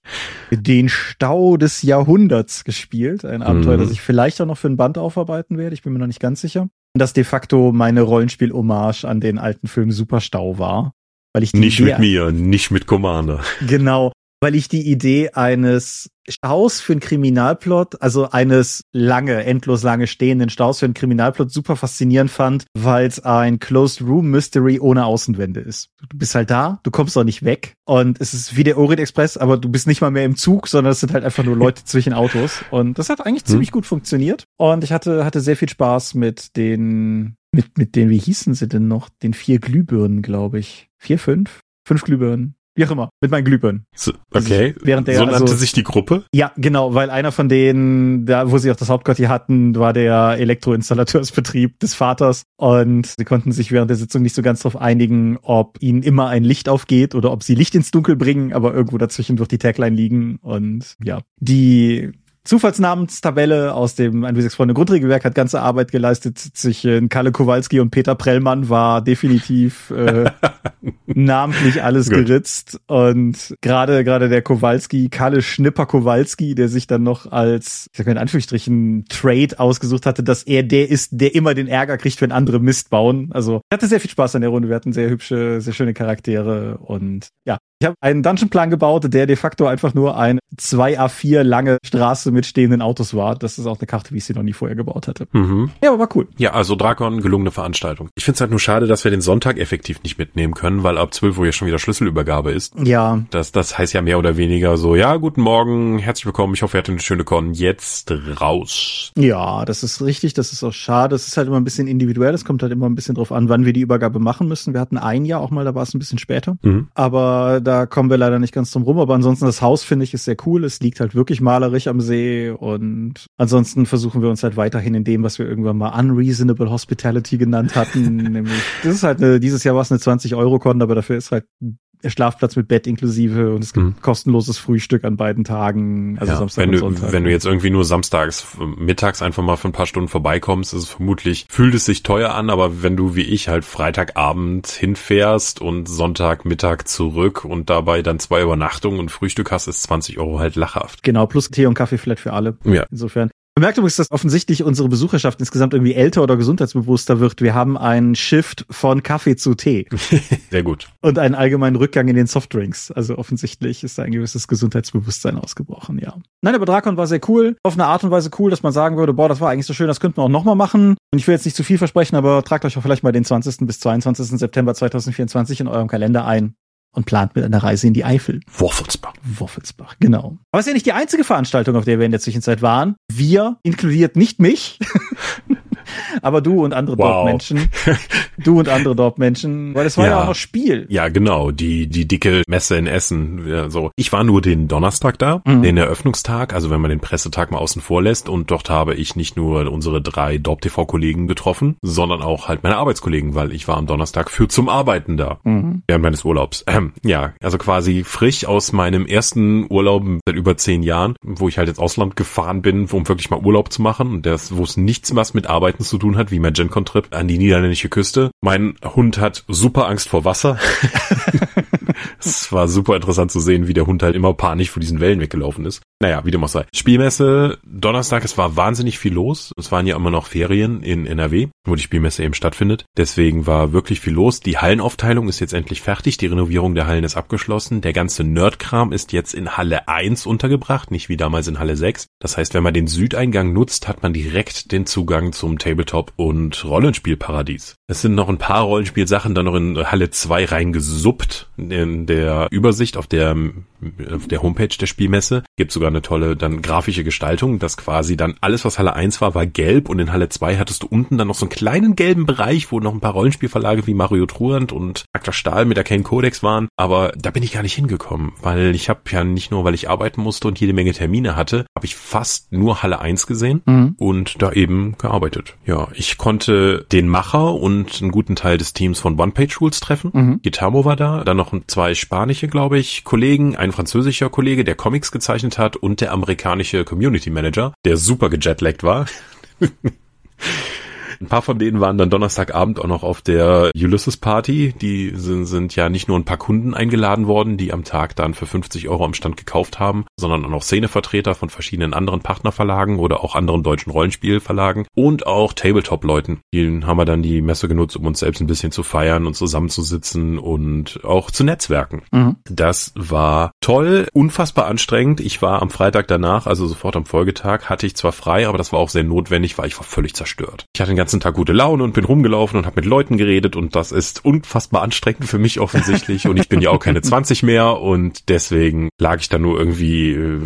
den Stau des Jahrhunderts gespielt, ein Abenteuer, mhm. das ich vielleicht auch noch für ein Band aufarbeiten werde, ich bin mir noch nicht ganz sicher. Das de facto meine Rollenspiel-Hommage an den alten Film Superstau war. Weil ich nicht mit mir, nicht mit Commander. Genau, weil ich die Idee eines Staus für einen Kriminalplot, also eines lange, endlos lange stehenden Staus für einen Kriminalplot super faszinierend fand, weil es ein Closed Room Mystery ohne Außenwände ist. Du bist halt da, du kommst auch nicht weg und es ist wie der Orient Express, aber du bist nicht mal mehr im Zug, sondern es sind halt einfach nur Leute zwischen Autos und das hat eigentlich hm. ziemlich gut funktioniert und ich hatte hatte sehr viel Spaß mit den mit mit den wie hießen sie denn noch, den vier Glühbirnen, glaube ich. Vier, fünf? Fünf Glühbirnen. Wie auch immer, mit meinen Glühbirnen. So, okay. während der, so nannte also, sich die Gruppe? Ja, genau, weil einer von denen, da wo sie auch das Hauptquartier hatten, war der Elektroinstallateursbetrieb des Vaters und sie konnten sich während der Sitzung nicht so ganz darauf einigen, ob ihnen immer ein Licht aufgeht oder ob sie Licht ins Dunkel bringen, aber irgendwo dazwischen wird die Tagline liegen und ja, die Zufallsnamenstabelle aus dem 1W6 Freunde Grundregelwerk hat ganze Arbeit geleistet. Zwischen Kalle Kowalski und Peter Prellmann war definitiv äh, namentlich alles Gut. geritzt. Und gerade gerade der Kowalski, Kalle Schnipper Kowalski, der sich dann noch als, ich sag mal in Anführungsstrichen, Trade ausgesucht hatte, dass er der ist, der immer den Ärger kriegt, wenn andere Mist bauen. Also ich hatte sehr viel Spaß an der Runde. Wir hatten sehr hübsche, sehr schöne Charaktere und ja, ich habe einen Dungeonplan gebaut, der de facto einfach nur ein 2 A4 lange Straße mit stehenden Autos war. Das ist auch eine Karte, wie ich sie noch nie vorher gebaut hatte. Mhm. Ja, aber war cool. Ja, also Drakon, gelungene Veranstaltung. Ich finde es halt nur schade, dass wir den Sonntag effektiv nicht mitnehmen können, weil ab 12 Uhr ja schon wieder Schlüsselübergabe ist. Ja. Das, das heißt ja mehr oder weniger so, ja, guten Morgen, herzlich willkommen, ich hoffe, ihr hattet eine schöne Con, jetzt raus. Ja, das ist richtig, das ist auch schade. Es ist halt immer ein bisschen individuell, es kommt halt immer ein bisschen drauf an, wann wir die Übergabe machen müssen. Wir hatten ein Jahr auch mal, da war es ein bisschen später. Mhm. Aber da kommen wir leider nicht ganz drum rum. Aber ansonsten das Haus finde ich ist sehr cool. Es liegt halt wirklich malerisch am See und ansonsten versuchen wir uns halt weiterhin in dem, was wir irgendwann mal unreasonable hospitality genannt hatten. nämlich, das ist halt eine, dieses Jahr war es eine 20 Euro Con, aber dafür ist halt Schlafplatz mit Bett inklusive und es gibt mhm. kostenloses Frühstück an beiden Tagen, also ja, Samstag wenn und Sonntag. Du, wenn du jetzt irgendwie nur samstags mittags einfach mal für ein paar Stunden vorbeikommst, ist es vermutlich, fühlt es sich teuer an, aber wenn du wie ich halt Freitagabend hinfährst und Sonntagmittag zurück und dabei dann zwei Übernachtungen und Frühstück hast, ist 20 Euro halt lachhaft. Genau, plus Tee und Kaffee flat für alle. Ja. Insofern. Man merkt übrigens, dass offensichtlich unsere Besucherschaft insgesamt irgendwie älter oder gesundheitsbewusster wird. Wir haben einen Shift von Kaffee zu Tee. Sehr gut. Und einen allgemeinen Rückgang in den Softdrinks. Also offensichtlich ist da ein gewisses Gesundheitsbewusstsein ausgebrochen, ja. Nein, aber Drakon war sehr cool. Auf eine Art und Weise cool, dass man sagen würde, boah, das war eigentlich so schön, das könnten wir auch nochmal machen. Und ich will jetzt nicht zu viel versprechen, aber tragt euch auch vielleicht mal den 20. bis 22. September 2024 in eurem Kalender ein und plant mit einer Reise in die Eifel. Woffelsbach. Woffelsbach, genau. Aber es ist ja nicht die einzige Veranstaltung, auf der wir in der Zwischenzeit waren. Wir, inkludiert nicht mich, aber du und andere wow. Dortmenschen. Du und andere Dortmenschen, weil es war ja. ja. auch noch Spiel. Ja, genau, die, die dicke Messe in Essen. Ja, so. Ich war nur den Donnerstag da, mhm. den Eröffnungstag, also wenn man den Pressetag mal außen vor lässt und dort habe ich nicht nur unsere drei Dorp-TV-Kollegen getroffen, sondern auch halt meine Arbeitskollegen, weil ich war am Donnerstag für zum Arbeiten da, mhm. während meines Urlaubs. Ähm, ja, also quasi frisch aus meinem ersten Urlaub seit über zehn Jahren, wo ich halt ins Ausland gefahren bin, um wirklich mal Urlaub zu machen und das, wo es nichts was mit Arbeiten zu tun hat, wie mein GenCon-Trip an die niederländische Küste. Mein Hund hat super Angst vor Wasser. es war super interessant zu sehen, wie der Hund halt immer panisch vor diesen Wellen weggelaufen ist. Naja, wie dem auch sei. Spielmesse, Donnerstag, es war wahnsinnig viel los. Es waren ja immer noch Ferien in NRW, wo die Spielmesse eben stattfindet. Deswegen war wirklich viel los. Die Hallenaufteilung ist jetzt endlich fertig. Die Renovierung der Hallen ist abgeschlossen. Der ganze Nerdkram ist jetzt in Halle 1 untergebracht, nicht wie damals in Halle 6. Das heißt, wenn man den Südeingang nutzt, hat man direkt den Zugang zum Tabletop und Rollenspielparadies. Es sind noch ein paar Rollenspielsachen dann noch in Halle 2 reingesuppt. In der Übersicht auf der auf der Homepage der Spielmesse gibt sogar eine tolle dann grafische Gestaltung, dass quasi dann alles, was Halle 1 war, war gelb und in Halle 2 hattest du unten dann noch so einen kleinen gelben Bereich, wo noch ein paar Rollenspielverlage wie Mario Truant und Akta Stahl mit der Kane Codex waren, aber da bin ich gar nicht hingekommen, weil ich habe ja nicht nur, weil ich arbeiten musste und jede Menge Termine hatte, habe ich fast nur Halle 1 gesehen mhm. und da eben gearbeitet. Ja, ich konnte den Macher und einen guten Teil des Teams von One Page Rules treffen. Mhm. Gitamo war da, dann noch zwei spanische, glaube ich, Kollegen, ein französischer Kollege, der Comics gezeichnet hat und der amerikanische Community Manager, der super gejetlaggt war. Ein paar von denen waren dann Donnerstagabend auch noch auf der Ulysses Party. Die sind, sind ja nicht nur ein paar Kunden eingeladen worden, die am Tag dann für 50 Euro am Stand gekauft haben, sondern auch noch Szenevertreter von verschiedenen anderen Partnerverlagen oder auch anderen deutschen Rollenspielverlagen und auch Tabletop-Leuten. Die haben wir dann die Messe genutzt, um uns selbst ein bisschen zu feiern und zusammenzusitzen und auch zu netzwerken. Mhm. Das war toll, unfassbar anstrengend. Ich war am Freitag danach, also sofort am Folgetag, hatte ich zwar frei, aber das war auch sehr notwendig, weil ich war völlig zerstört. Ich hatte den ganzen ganzen Tag gute Laune und bin rumgelaufen und habe mit Leuten geredet und das ist unfassbar anstrengend für mich offensichtlich und ich bin ja auch keine 20 mehr und deswegen lag ich dann nur irgendwie äh,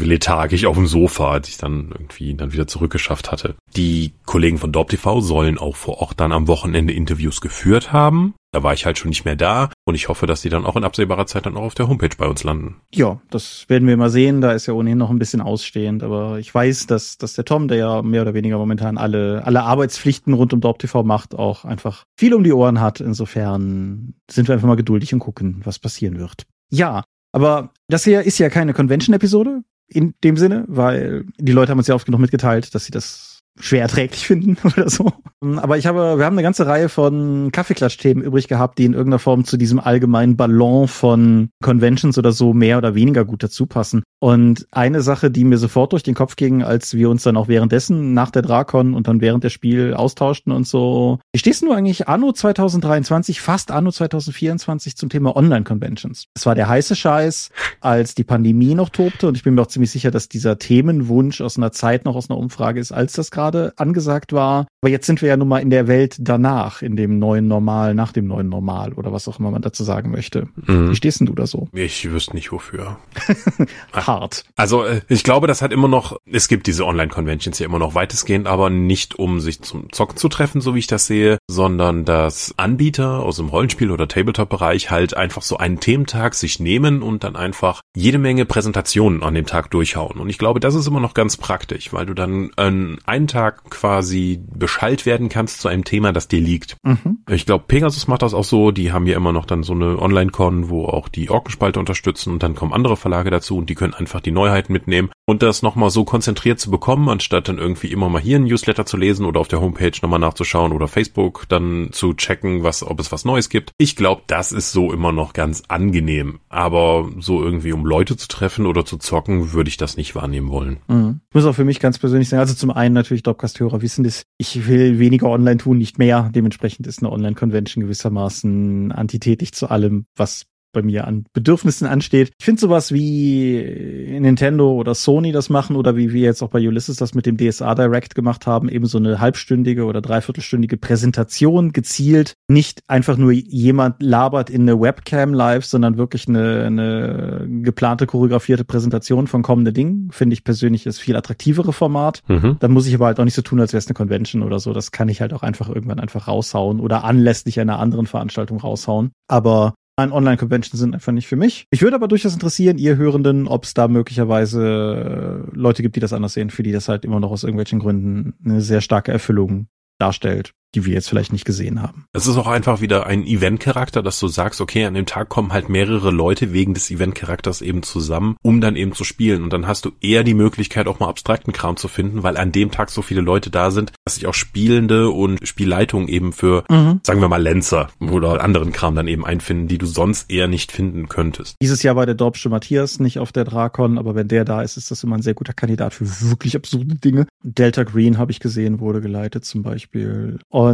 lethargisch auf dem Sofa, als ich dann irgendwie dann wieder zurückgeschafft hatte. Die Kollegen von Dorp TV sollen auch vor Ort dann am Wochenende Interviews geführt haben. Da war ich halt schon nicht mehr da und ich hoffe, dass die dann auch in absehbarer Zeit dann auch auf der Homepage bei uns landen. Ja, das werden wir mal sehen. Da ist ja ohnehin noch ein bisschen ausstehend, aber ich weiß, dass, dass der Tom, der ja mehr oder weniger momentan alle, alle Arbeitspflichten rund um Dorp TV macht, auch einfach viel um die Ohren hat. Insofern sind wir einfach mal geduldig und gucken, was passieren wird. Ja, aber das hier ist ja keine Convention-Episode in dem Sinne, weil die Leute haben uns ja oft genug mitgeteilt, dass sie das schwer erträglich finden oder so. Aber ich habe, wir haben eine ganze Reihe von Kaffeeklatsch-Themen übrig gehabt, die in irgendeiner Form zu diesem allgemeinen Ballon von Conventions oder so mehr oder weniger gut dazu passen. Und eine Sache, die mir sofort durch den Kopf ging, als wir uns dann auch währenddessen nach der Drakon und dann während der Spiel austauschten und so. Wie stehst du eigentlich anno 2023, fast anno 2024 zum Thema Online-Conventions? Es war der heiße Scheiß, als die Pandemie noch tobte und ich bin mir auch ziemlich sicher, dass dieser Themenwunsch aus einer Zeit noch aus einer Umfrage ist, als das gerade gerade angesagt war. Aber jetzt sind wir ja nun mal in der Welt danach, in dem neuen Normal, nach dem neuen Normal oder was auch immer man dazu sagen möchte. Mhm. Wie stehst denn du da so? Ich wüsste nicht wofür. Hart. Also äh, ich glaube, das hat immer noch, es gibt diese Online-Conventions ja immer noch weitestgehend, aber nicht um sich zum Zocken zu treffen, so wie ich das sehe, sondern dass Anbieter aus dem Rollenspiel- oder Tabletop-Bereich halt einfach so einen Thementag sich nehmen und dann einfach jede Menge Präsentationen an dem Tag durchhauen. Und ich glaube, das ist immer noch ganz praktisch, weil du dann einen Tag Tag quasi beschallt werden kannst zu einem Thema, das dir liegt. Mhm. Ich glaube, Pegasus macht das auch so. Die haben ja immer noch dann so eine Online-Con, wo auch die Orkenspalte unterstützen und dann kommen andere Verlage dazu und die können einfach die Neuheiten mitnehmen und das nochmal so konzentriert zu bekommen, anstatt dann irgendwie immer mal hier ein Newsletter zu lesen oder auf der Homepage nochmal nachzuschauen oder Facebook dann zu checken, was, ob es was Neues gibt. Ich glaube, das ist so immer noch ganz angenehm. Aber so irgendwie, um Leute zu treffen oder zu zocken, würde ich das nicht wahrnehmen wollen. Mhm. Ich muss auch für mich ganz persönlich sagen, also zum einen natürlich Dropcast-Hörer wissen das. Ich will weniger online tun, nicht mehr. Dementsprechend ist eine Online-Convention gewissermaßen antitätig zu allem, was bei mir an Bedürfnissen ansteht. Ich finde sowas wie Nintendo oder Sony das machen oder wie wir jetzt auch bei Ulysses das mit dem DSA Direct gemacht haben, eben so eine halbstündige oder dreiviertelstündige Präsentation gezielt. Nicht einfach nur jemand labert in eine Webcam live, sondern wirklich eine, eine geplante, choreografierte Präsentation von kommenden Dingen. Finde ich persönlich das viel attraktivere Format. Mhm. Dann muss ich aber halt auch nicht so tun, als wäre es eine Convention oder so. Das kann ich halt auch einfach irgendwann einfach raushauen oder anlässlich einer anderen Veranstaltung raushauen. Aber Online-Conventions sind einfach nicht für mich. Ich würde aber durchaus interessieren, ihr Hörenden, ob es da möglicherweise äh, Leute gibt, die das anders sehen, für die das halt immer noch aus irgendwelchen Gründen eine sehr starke Erfüllung darstellt die wir jetzt vielleicht nicht gesehen haben. Es ist auch einfach wieder ein Event-Charakter, dass du sagst, okay, an dem Tag kommen halt mehrere Leute wegen des Event-Charakters eben zusammen, um dann eben zu spielen. Und dann hast du eher die Möglichkeit, auch mal abstrakten Kram zu finden, weil an dem Tag so viele Leute da sind, dass sich auch Spielende und Spielleitungen eben für, mhm. sagen wir mal, Lenzer oder anderen Kram dann eben einfinden, die du sonst eher nicht finden könntest. Dieses Jahr war der Dorpsche Matthias nicht auf der Drakon, aber wenn der da ist, ist das immer ein sehr guter Kandidat für wirklich absurde Dinge. Delta Green habe ich gesehen, wurde geleitet zum Beispiel. Und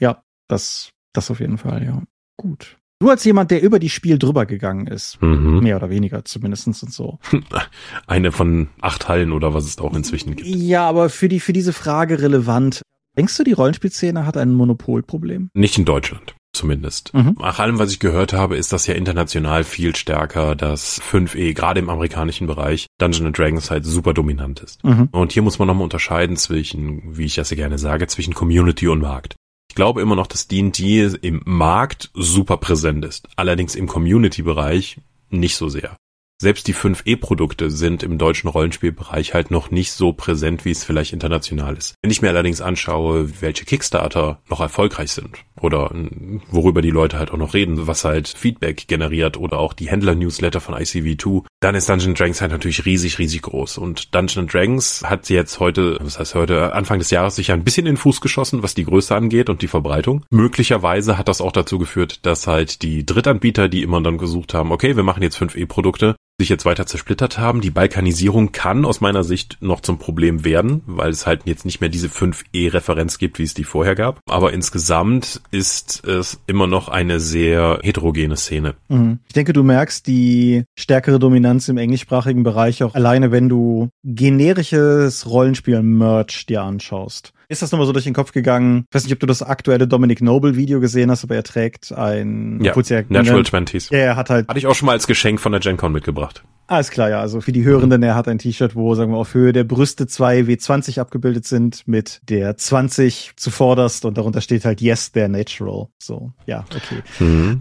ja, das, das auf jeden Fall, ja. Gut. Du als jemand, der über die Spiel drüber gegangen ist, mhm. mehr oder weniger zumindestens und so. Eine von acht Hallen oder was es auch inzwischen gibt. Ja, aber für die für diese Frage relevant. Denkst du, die Rollenspielszene hat ein Monopolproblem? Nicht in Deutschland zumindest. Mhm. Nach allem, was ich gehört habe, ist das ja international viel stärker, dass 5e gerade im amerikanischen Bereich Dungeons Dragons halt super dominant ist. Mhm. Und hier muss man nochmal unterscheiden zwischen, wie ich das ja gerne sage, zwischen Community und Markt. Ich glaube immer noch, dass D&D im Markt super präsent ist. Allerdings im Community-Bereich nicht so sehr selbst die 5E-Produkte sind im deutschen Rollenspielbereich halt noch nicht so präsent, wie es vielleicht international ist. Wenn ich mir allerdings anschaue, welche Kickstarter noch erfolgreich sind oder worüber die Leute halt auch noch reden, was halt Feedback generiert oder auch die Händler-Newsletter von ICV2, dann ist Dungeon Dragons halt natürlich riesig, riesig groß. Und Dungeon Dragons hat jetzt heute, was heißt heute, Anfang des Jahres sich ein bisschen in den Fuß geschossen, was die Größe angeht und die Verbreitung. Möglicherweise hat das auch dazu geführt, dass halt die Drittanbieter, die immer dann gesucht haben, okay, wir machen jetzt 5E-Produkte, sich jetzt weiter zersplittert haben. Die Balkanisierung kann aus meiner Sicht noch zum Problem werden, weil es halt jetzt nicht mehr diese 5E-Referenz gibt, wie es die vorher gab. Aber insgesamt ist es immer noch eine sehr heterogene Szene. Mhm. Ich denke, du merkst die stärkere Dominanz im englischsprachigen Bereich auch alleine, wenn du generisches Rollenspiel-Merch dir anschaust ist das nochmal so durch den Kopf gegangen. Ich weiß nicht, ob du das aktuelle Dominic Noble Video gesehen hast, aber er trägt ein ja, ja Natural Twenties. Ja, er hat halt. Hatte ich auch schon mal als Geschenk von der Gen Con mitgebracht. Alles klar, ja. Also für die Hörenden, er hat ein T-Shirt, wo, sagen wir, auf Höhe der Brüste zwei W20 abgebildet sind, mit der 20 zuvorderst und darunter steht halt Yes, they're natural. So, ja, okay. Mhm.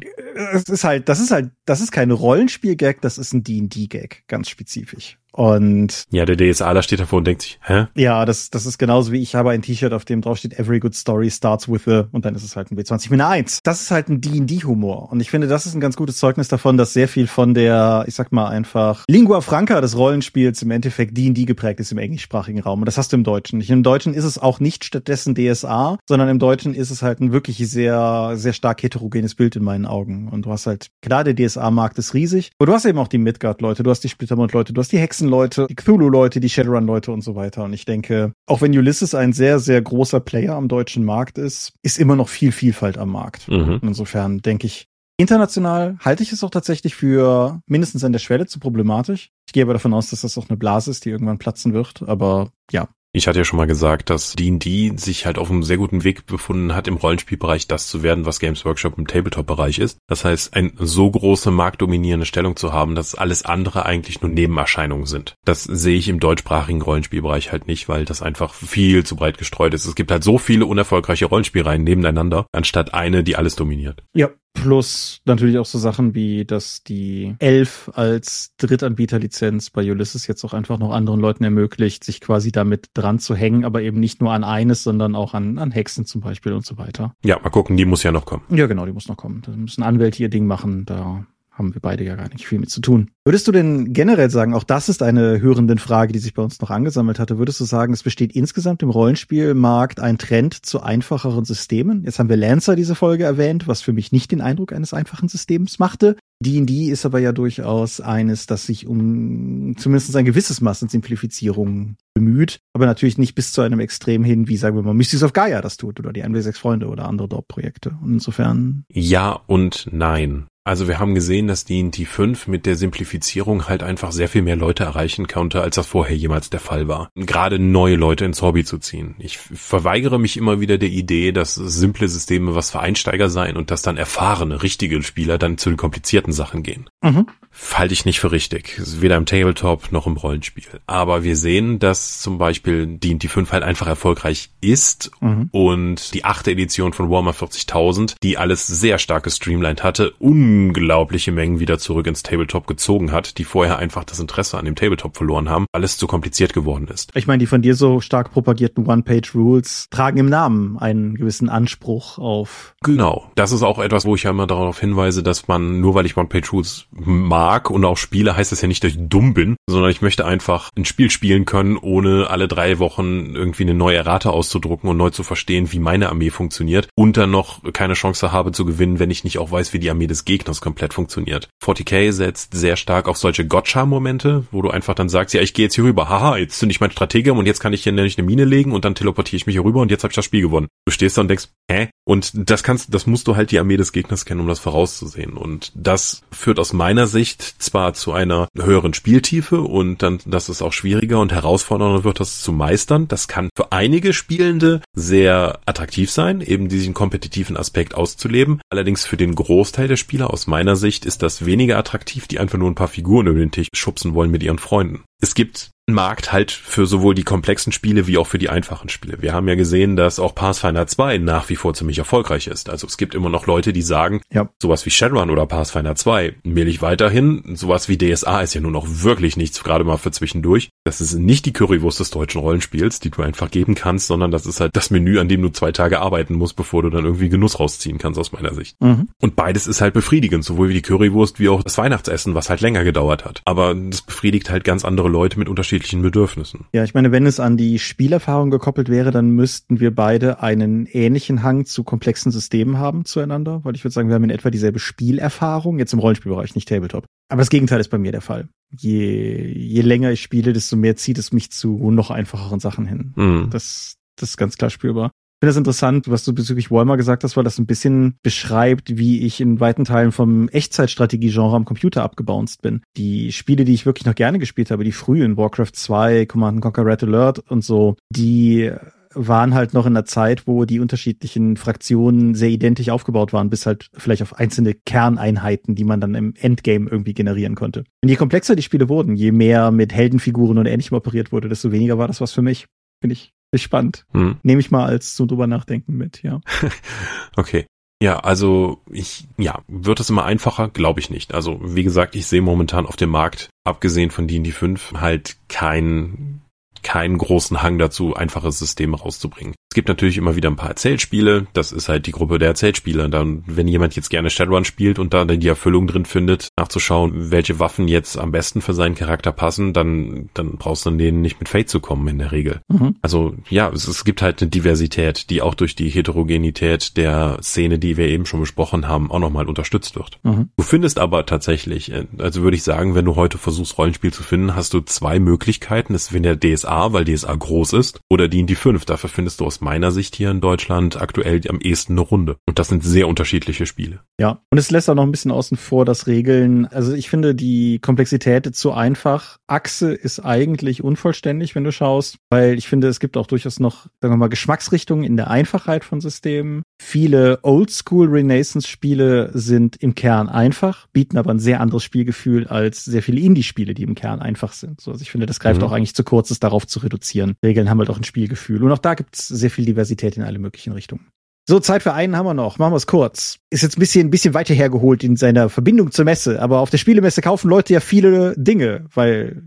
Es ist halt, das ist halt, das ist kein Rollenspiel-Gag, das ist ein D&D-Gag, ganz spezifisch. Und ja, der DSAler steht davor und denkt sich, hä? Ja, das, das ist genauso wie ich habe ein T-Shirt, auf dem drauf steht Every good story starts with a und dann ist es halt ein W20 mit einer 1. Das ist halt ein D&D-Humor. Und ich finde, das ist ein ganz gutes Zeugnis davon, dass sehr viel von der, ich sag mal einfach, Lingua Franca des Rollenspiels im Endeffekt D&D geprägt ist im englischsprachigen Raum. Und das hast du im Deutschen nicht. Im Deutschen ist es auch nicht stattdessen DSA, sondern im Deutschen ist es halt ein wirklich sehr, sehr stark heterogenes Bild in meinen Augen. Und du hast halt, klar, der DSA-Markt ist riesig, aber du hast eben auch die Midgard-Leute, du hast die Splittermond-Leute, du hast die Hexen Hexenleute, die Cthulhu-Leute, die Shadowrun-Leute und so weiter. Und ich denke, auch wenn Ulysses ein sehr, sehr großer Player am deutschen Markt ist, ist immer noch viel Vielfalt am Markt. Mhm. Insofern denke ich, international halte ich es auch tatsächlich für mindestens an der Schwelle zu problematisch. Ich gehe aber davon aus, dass das auch eine Blase ist, die irgendwann platzen wird. Aber ja, ich hatte ja schon mal gesagt, dass D&D sich halt auf einem sehr guten Weg befunden hat, im Rollenspielbereich das zu werden, was Games Workshop im Tabletop-Bereich ist. Das heißt, eine so große marktdominierende Stellung zu haben, dass alles andere eigentlich nur Nebenerscheinungen sind. Das sehe ich im deutschsprachigen Rollenspielbereich halt nicht, weil das einfach viel zu breit gestreut ist. Es gibt halt so viele unerfolgreiche Rollenspielreihen nebeneinander, anstatt eine, die alles dominiert. Ja, Plus natürlich auch so Sachen wie, dass die Elf als Drittanbieterlizenz bei Ulysses jetzt auch einfach noch anderen Leuten ermöglicht, sich quasi damit dran zu hängen, aber eben nicht nur an eines, sondern auch an, an Hexen zum Beispiel und so weiter. Ja, mal gucken, die muss ja noch kommen. Ja, genau, die muss noch kommen. Da müssen Anwälte ihr Ding machen, da haben wir beide ja gar nicht viel mit zu tun. Würdest du denn generell sagen, auch das ist eine hörenden Frage, die sich bei uns noch angesammelt hatte, würdest du sagen, es besteht insgesamt im Rollenspielmarkt ein Trend zu einfacheren Systemen? Jetzt haben wir Lancer diese Folge erwähnt, was für mich nicht den Eindruck eines einfachen Systems machte. D&D ist aber ja durchaus eines, das sich um zumindest ein gewisses Maß an Simplifizierung bemüht, aber natürlich nicht bis zu einem Extrem hin, wie sagen wir mal Mystics of Gaia das tut oder die 1w6 Freunde oder andere Dorp-Projekte. Und insofern. Ja und nein. Also wir haben gesehen, dass D&D 5 mit der Simplifizierung halt einfach sehr viel mehr Leute erreichen konnte, als das vorher jemals der Fall war. Gerade neue Leute ins Hobby zu ziehen. Ich verweigere mich immer wieder der Idee, dass simple Systeme was für Einsteiger seien und dass dann erfahrene, richtige Spieler dann zu den komplizierten Sachen gehen. Mhm. Halte ich nicht für richtig. Weder im Tabletop noch im Rollenspiel. Aber wir sehen, dass zum Beispiel D&D 5 halt einfach erfolgreich ist mhm. und die achte Edition von Warhammer 40.000, die alles sehr stark gestreamlined hatte, unglaubliche Mengen wieder zurück ins Tabletop gezogen hat, die vorher einfach das Interesse an dem Tabletop verloren haben, weil es zu kompliziert geworden ist. Ich meine, die von dir so stark propagierten One-Page-Rules tragen im Namen einen gewissen Anspruch auf. Genau. Das ist auch etwas, wo ich ja immer darauf hinweise, dass man, nur weil ich One-Page-Rules mag und auch spiele, heißt das ja nicht, dass ich dumm bin, sondern ich möchte einfach ein Spiel spielen können, ohne alle drei Wochen irgendwie eine neue Errate auszudrucken und neu zu verstehen, wie meine Armee funktioniert und dann noch keine Chance habe zu gewinnen, wenn ich nicht auch weiß, wie die Armee des Gegners Gegners komplett funktioniert. 40k setzt sehr stark auf solche Gotcha-Momente, wo du einfach dann sagst, ja, ich gehe jetzt hier rüber, haha, jetzt zünde ich mein Strategem und jetzt kann ich hier nämlich eine Mine legen und dann teleportiere ich mich hier rüber und jetzt habe ich das Spiel gewonnen. Du stehst da und denkst, hä? Und das kannst, das musst du halt die Armee des Gegners kennen, um das vorauszusehen. Und das führt aus meiner Sicht zwar zu einer höheren Spieltiefe und dann, das ist auch schwieriger und herausfordernder wird, das zu meistern. Das kann für einige Spielende sehr attraktiv sein, eben diesen kompetitiven Aspekt auszuleben. Allerdings für den Großteil der Spieler aus meiner Sicht ist das weniger attraktiv, die einfach nur ein paar Figuren über den Tisch schubsen wollen mit ihren Freunden. Es gibt Markt halt für sowohl die komplexen Spiele wie auch für die einfachen Spiele. Wir haben ja gesehen, dass auch Pathfinder 2 nach wie vor ziemlich erfolgreich ist. Also es gibt immer noch Leute, die sagen, ja. sowas wie Shadowrun oder Pathfinder 2 will ich weiterhin. Sowas wie DSA ist ja nur noch wirklich nichts, gerade mal für zwischendurch. Das ist nicht die Currywurst des deutschen Rollenspiels, die du einfach geben kannst, sondern das ist halt das Menü, an dem du zwei Tage arbeiten musst, bevor du dann irgendwie Genuss rausziehen kannst, aus meiner Sicht. Mhm. Und beides ist halt befriedigend, sowohl wie die Currywurst wie auch das Weihnachtsessen, was halt länger gedauert hat. Aber das befriedigt halt ganz andere Leute mit unterschiedlichen Bedürfnissen. Ja, ich meine, wenn es an die Spielerfahrung gekoppelt wäre, dann müssten wir beide einen ähnlichen Hang zu komplexen Systemen haben zueinander, weil ich würde sagen, wir haben in etwa dieselbe Spielerfahrung, jetzt im Rollenspielbereich, nicht Tabletop. Aber das Gegenteil ist bei mir der Fall. Je, je länger ich spiele, desto mehr zieht es mich zu noch einfacheren Sachen hin. Mhm. Das, das ist ganz klar spürbar finde das interessant, was du bezüglich Walmart gesagt hast, weil das ein bisschen beschreibt, wie ich in weiten Teilen vom Echtzeitstrategie-Genre am Computer abgebounced bin. Die Spiele, die ich wirklich noch gerne gespielt habe, die frühen Warcraft 2, Command Conquer Red Alert und so, die waren halt noch in einer Zeit, wo die unterschiedlichen Fraktionen sehr identisch aufgebaut waren, bis halt vielleicht auf einzelne Kerneinheiten, die man dann im Endgame irgendwie generieren konnte. Und je komplexer die Spiele wurden, je mehr mit Heldenfiguren und ähnlichem operiert wurde, desto weniger war das was für mich. Finde ich ist spannend. Hm. Nehme ich mal als so drüber nachdenken mit, ja. okay. Ja, also ich, ja, wird es immer einfacher? Glaube ich nicht. Also wie gesagt, ich sehe momentan auf dem Markt, abgesehen von D&D 5, halt kein keinen großen Hang dazu, einfache Systeme rauszubringen. Es gibt natürlich immer wieder ein paar Erzählspiele. Das ist halt die Gruppe der Erzählspiele. Dann, wenn jemand jetzt gerne Shadowrun spielt und da die Erfüllung drin findet, nachzuschauen, welche Waffen jetzt am besten für seinen Charakter passen, dann, dann brauchst du an denen nicht mit Fate zu kommen in der Regel. Mhm. Also, ja, es, es, gibt halt eine Diversität, die auch durch die Heterogenität der Szene, die wir eben schon besprochen haben, auch nochmal unterstützt wird. Mhm. Du findest aber tatsächlich, äh, also würde ich sagen, wenn du heute versuchst, Rollenspiel zu finden, hast du zwei Möglichkeiten. Das ist, wenn der DSA, weil DSA groß ist, oder die 5. Dafür findest du aus meiner Sicht hier in Deutschland aktuell am ehesten eine Runde. Und das sind sehr unterschiedliche Spiele. Ja, und es lässt auch noch ein bisschen außen vor, dass Regeln, also ich finde die Komplexität zu einfach. Achse ist eigentlich unvollständig, wenn du schaust, weil ich finde, es gibt auch durchaus noch, sagen wir mal, Geschmacksrichtungen in der Einfachheit von Systemen. Viele Oldschool Renaissance-Spiele sind im Kern einfach, bieten aber ein sehr anderes Spielgefühl als sehr viele Indie-Spiele, die im Kern einfach sind. So, also ich finde, das greift mhm. auch eigentlich zu kurz, es darauf zu reduzieren. Regeln haben halt auch ein Spielgefühl. Und auch da gibt es sehr viel Diversität in alle möglichen Richtungen. So, Zeit für einen haben wir noch. Machen wir es kurz. Ist jetzt ein bisschen, ein bisschen weiter hergeholt in seiner Verbindung zur Messe, aber auf der Spielemesse kaufen Leute ja viele Dinge, weil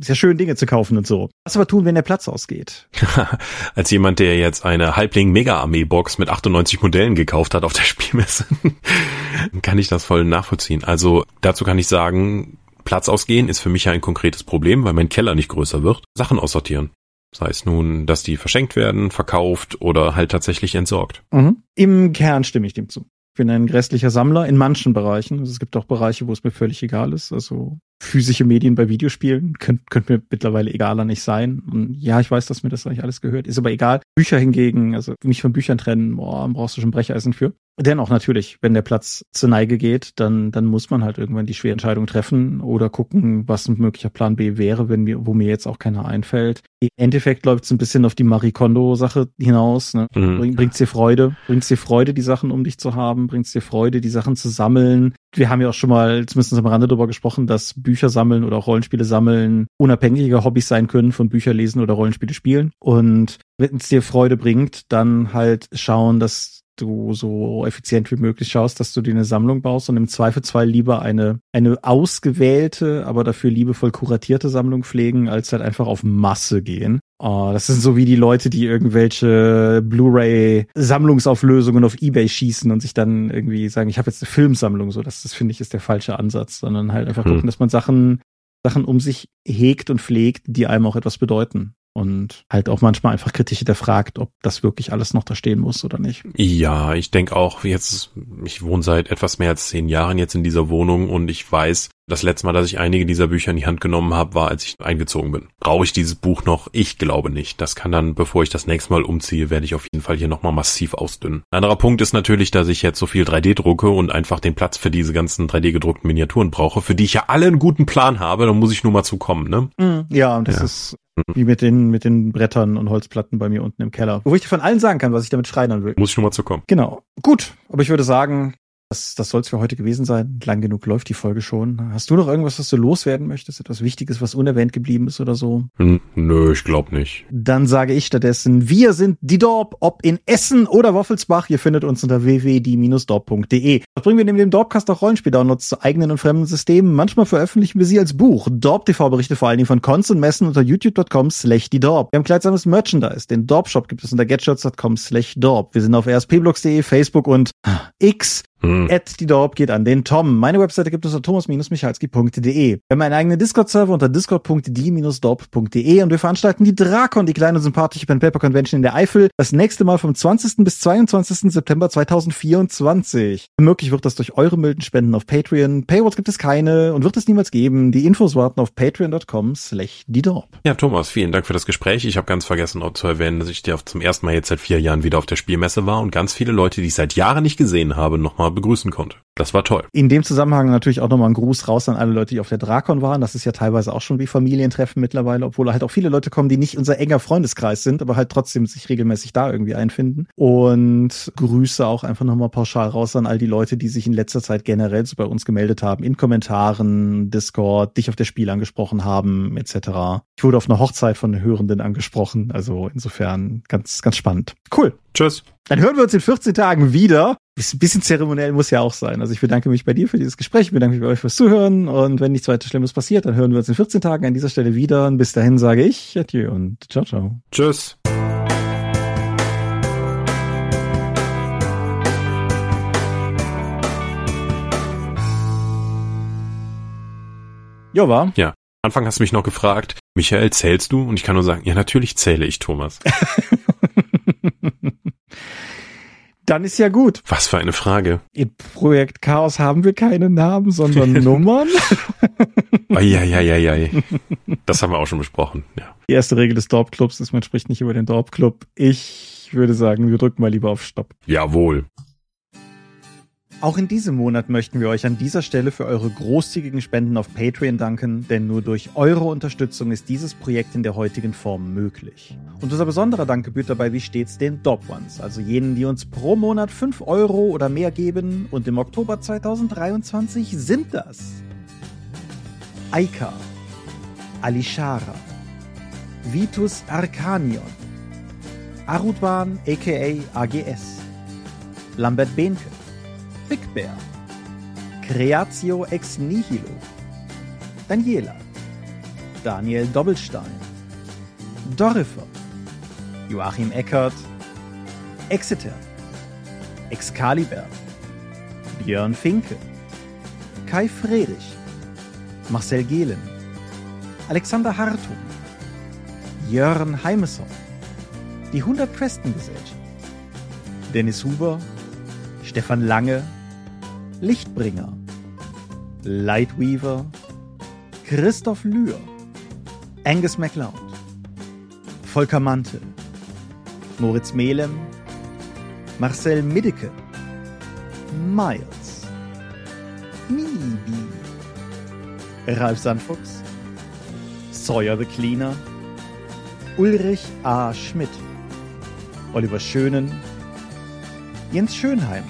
ist ja schön, Dinge zu kaufen und so. Was aber tun, wenn der Platz ausgeht? Als jemand, der jetzt eine Halbling-Mega-Armee-Box mit 98 Modellen gekauft hat auf der Spielmesse, kann ich das voll nachvollziehen. Also dazu kann ich sagen, Platz ausgehen ist für mich ja ein konkretes Problem, weil mein Keller nicht größer wird. Sachen aussortieren. Sei es nun, dass die verschenkt werden, verkauft oder halt tatsächlich entsorgt. Mhm. Im Kern stimme ich dem zu. Ich bin ein grässlicher Sammler in manchen Bereichen. Also es gibt auch Bereiche, wo es mir völlig egal ist. Also physische Medien bei Videospielen könnte könnt mir mittlerweile egaler nicht sein. Und ja, ich weiß, dass mir das eigentlich alles gehört. Ist aber egal. Bücher hingegen, also mich von Büchern trennen, boah, brauchst du schon Brecheisen für. Dennoch natürlich, wenn der Platz zur Neige geht, dann, dann muss man halt irgendwann die schwere Entscheidung treffen oder gucken, was ein möglicher Plan B wäre, wenn mir, wo mir jetzt auch keiner einfällt. Im Endeffekt läuft es ein bisschen auf die Marie Kondo-Sache hinaus. Ne? Mhm. Bring, bringt's dir Freude? Bringt's dir Freude, die Sachen um dich zu haben? Bringt's dir Freude, die Sachen zu sammeln? Wir haben ja auch schon mal, zumindest am Rande darüber gesprochen, dass Bücher sammeln oder auch Rollenspiele sammeln unabhängige Hobbys sein können von Bücher lesen oder Rollenspiele spielen. Und wenn es dir Freude bringt, dann halt schauen, dass du so effizient wie möglich schaust, dass du dir eine Sammlung baust und im Zweifelsfall lieber eine, eine ausgewählte, aber dafür liebevoll kuratierte Sammlung pflegen, als halt einfach auf Masse gehen. Oh, das sind so wie die Leute, die irgendwelche Blu-ray-Sammlungsauflösungen auf Ebay schießen und sich dann irgendwie sagen, ich habe jetzt eine Filmsammlung. So, das, das finde ich ist der falsche Ansatz, sondern halt einfach hm. gucken, dass man Sachen Sachen um sich hegt und pflegt, die einem auch etwas bedeuten. Und halt auch manchmal einfach kritisch hinterfragt, ob das wirklich alles noch da stehen muss oder nicht. Ja, ich denke auch, jetzt, ich wohne seit etwas mehr als zehn Jahren jetzt in dieser Wohnung und ich weiß, das letzte Mal, dass ich einige dieser Bücher in die Hand genommen habe, war, als ich eingezogen bin. Brauche ich dieses Buch noch? Ich glaube nicht. Das kann dann, bevor ich das nächste Mal umziehe, werde ich auf jeden Fall hier nochmal massiv ausdünnen. Ein anderer Punkt ist natürlich, dass ich jetzt so viel 3D drucke und einfach den Platz für diese ganzen 3D gedruckten Miniaturen brauche, für die ich ja alle einen guten Plan habe. Da muss ich nur mal zukommen, ne? Mhm. Ja, und das ja. ist wie mit den, mit den Brettern und Holzplatten bei mir unten im Keller. Wo ich dir von allen sagen kann, was ich damit schreinern will. Muss ich nur mal zukommen. Genau. Gut. Aber ich würde sagen, das, das soll es für heute gewesen sein. Lang genug läuft die Folge schon. Hast du noch irgendwas, was du loswerden möchtest? Etwas Wichtiges, was unerwähnt geblieben ist oder so? Hm, nö, ich glaube nicht. Dann sage ich stattdessen, wir sind die Dorp, ob in Essen oder Woffelsbach. Ihr findet uns unter www.die-dorp.de. Dort bringen wir neben dem Dorpcast auch Rollenspiel-Downloads zu eigenen und fremden Systemen. Manchmal veröffentlichen wir sie als Buch. Dorp TV berichte vor allen Dingen von Cons und Messen unter youtube.com slash die Dorp. Wir haben kleidsames Merchandise. Den Dorp Shop gibt es unter getshirts.com slash Dorp. Wir sind auf rspblogs.de, Facebook und X hm. At die Dorp geht an den Tom. Meine Webseite gibt es unter thomas-michalski.de. Wir haben einen eigenen Discord-Server unter discord.die-dorp.de und wir veranstalten die Drakon, die kleine sympathische Pen Paper Convention in der Eifel, das nächste Mal vom 20. bis 22. September 2024. Möglich wird das durch eure milden Spenden auf Patreon. Paywalls gibt es keine und wird es niemals geben. Die Infos warten auf patreon.com slash die Dorp. Ja, Thomas, vielen Dank für das Gespräch. Ich habe ganz vergessen auch zu erwähnen, dass ich dir zum ersten Mal jetzt seit vier Jahren wieder auf der Spielmesse war und ganz viele Leute, die ich seit Jahren nicht gesehen habe, nochmal begrüßen konnte. Das war toll. In dem Zusammenhang natürlich auch nochmal ein Gruß raus an alle Leute, die auf der Drakon waren. Das ist ja teilweise auch schon wie Familientreffen mittlerweile, obwohl halt auch viele Leute kommen, die nicht unser enger Freundeskreis sind, aber halt trotzdem sich regelmäßig da irgendwie einfinden. Und Grüße auch einfach nochmal pauschal raus an all die Leute, die sich in letzter Zeit generell so bei uns gemeldet haben, in Kommentaren, Discord, dich auf der Spiel angesprochen haben, etc. Ich wurde auf einer Hochzeit von Hörenden angesprochen, also insofern ganz, ganz spannend. Cool. Tschüss. Dann hören wir uns in 14 Tagen wieder. Ein bisschen zeremoniell muss ja auch sein. Also ich bedanke mich bei dir für dieses Gespräch, ich bedanke mich bei euch fürs Zuhören und wenn nichts weiter Schlimmes passiert, dann hören wir uns in 14 Tagen an dieser Stelle wieder. Und bis dahin sage ich Adieu und ciao, ciao. Tschüss. Jo, war? Ja. Anfang hast du mich noch gefragt, Michael, zählst du? Und ich kann nur sagen, ja, natürlich zähle ich, Thomas. Dann ist ja gut. Was für eine Frage. In Projekt Chaos haben wir keine Namen, sondern Nummern. Eieieiei. Das haben wir auch schon besprochen, ja. Die erste Regel des Dorp-Clubs ist, man spricht nicht über den Dorp-Club. Ich würde sagen, wir drücken mal lieber auf Stopp. Jawohl. Auch in diesem Monat möchten wir euch an dieser Stelle für eure großzügigen Spenden auf Patreon danken, denn nur durch eure Unterstützung ist dieses Projekt in der heutigen Form möglich. Und unser besonderer Dank gebührt dabei wie stets den Dop Ones, also jenen, die uns pro Monat 5 Euro oder mehr geben und im Oktober 2023 sind das Aika, Alishara, Vitus Arcanion, Arutban aka AGS, Lambert Behnke, Big Bear, Creatio ex nihilo, Daniela, Daniel Doppelstein, Dorifer, Joachim Eckert, Exeter, Excalibur, Björn Finke, Kai Friedrich, Marcel Gehlen, Alexander Hartung, Jörn Heimesson, die 100 Questen Gesellschaft, Dennis Huber, Stefan Lange, Lichtbringer, Lightweaver, Christoph Lühr, Angus MacLeod, Volker Mantel, Moritz Melem, Marcel Middeke, Miles, Mibi, Ralf Sandfuchs, Sawyer the Cleaner, Ulrich A. Schmidt, Oliver Schönen, Jens Schönheim,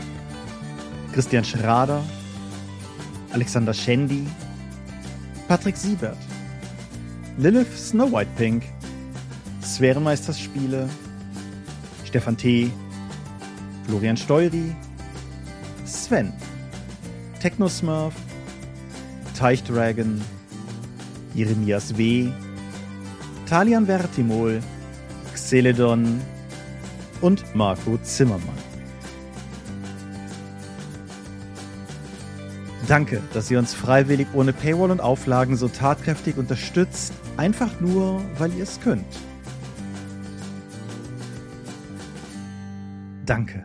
Christian Schrader, Alexander Schendi, Patrick Siebert, Lilith Snow White Pink, Sphärenmeisterspiele, Stefan T., Florian Steury, Sven, Technosmurf, Teichdragon, Jeremias W., Talian Vertimol, Xeledon und Marco Zimmermann. Danke, dass ihr uns freiwillig ohne Paywall und Auflagen so tatkräftig unterstützt, einfach nur, weil ihr es könnt. Danke.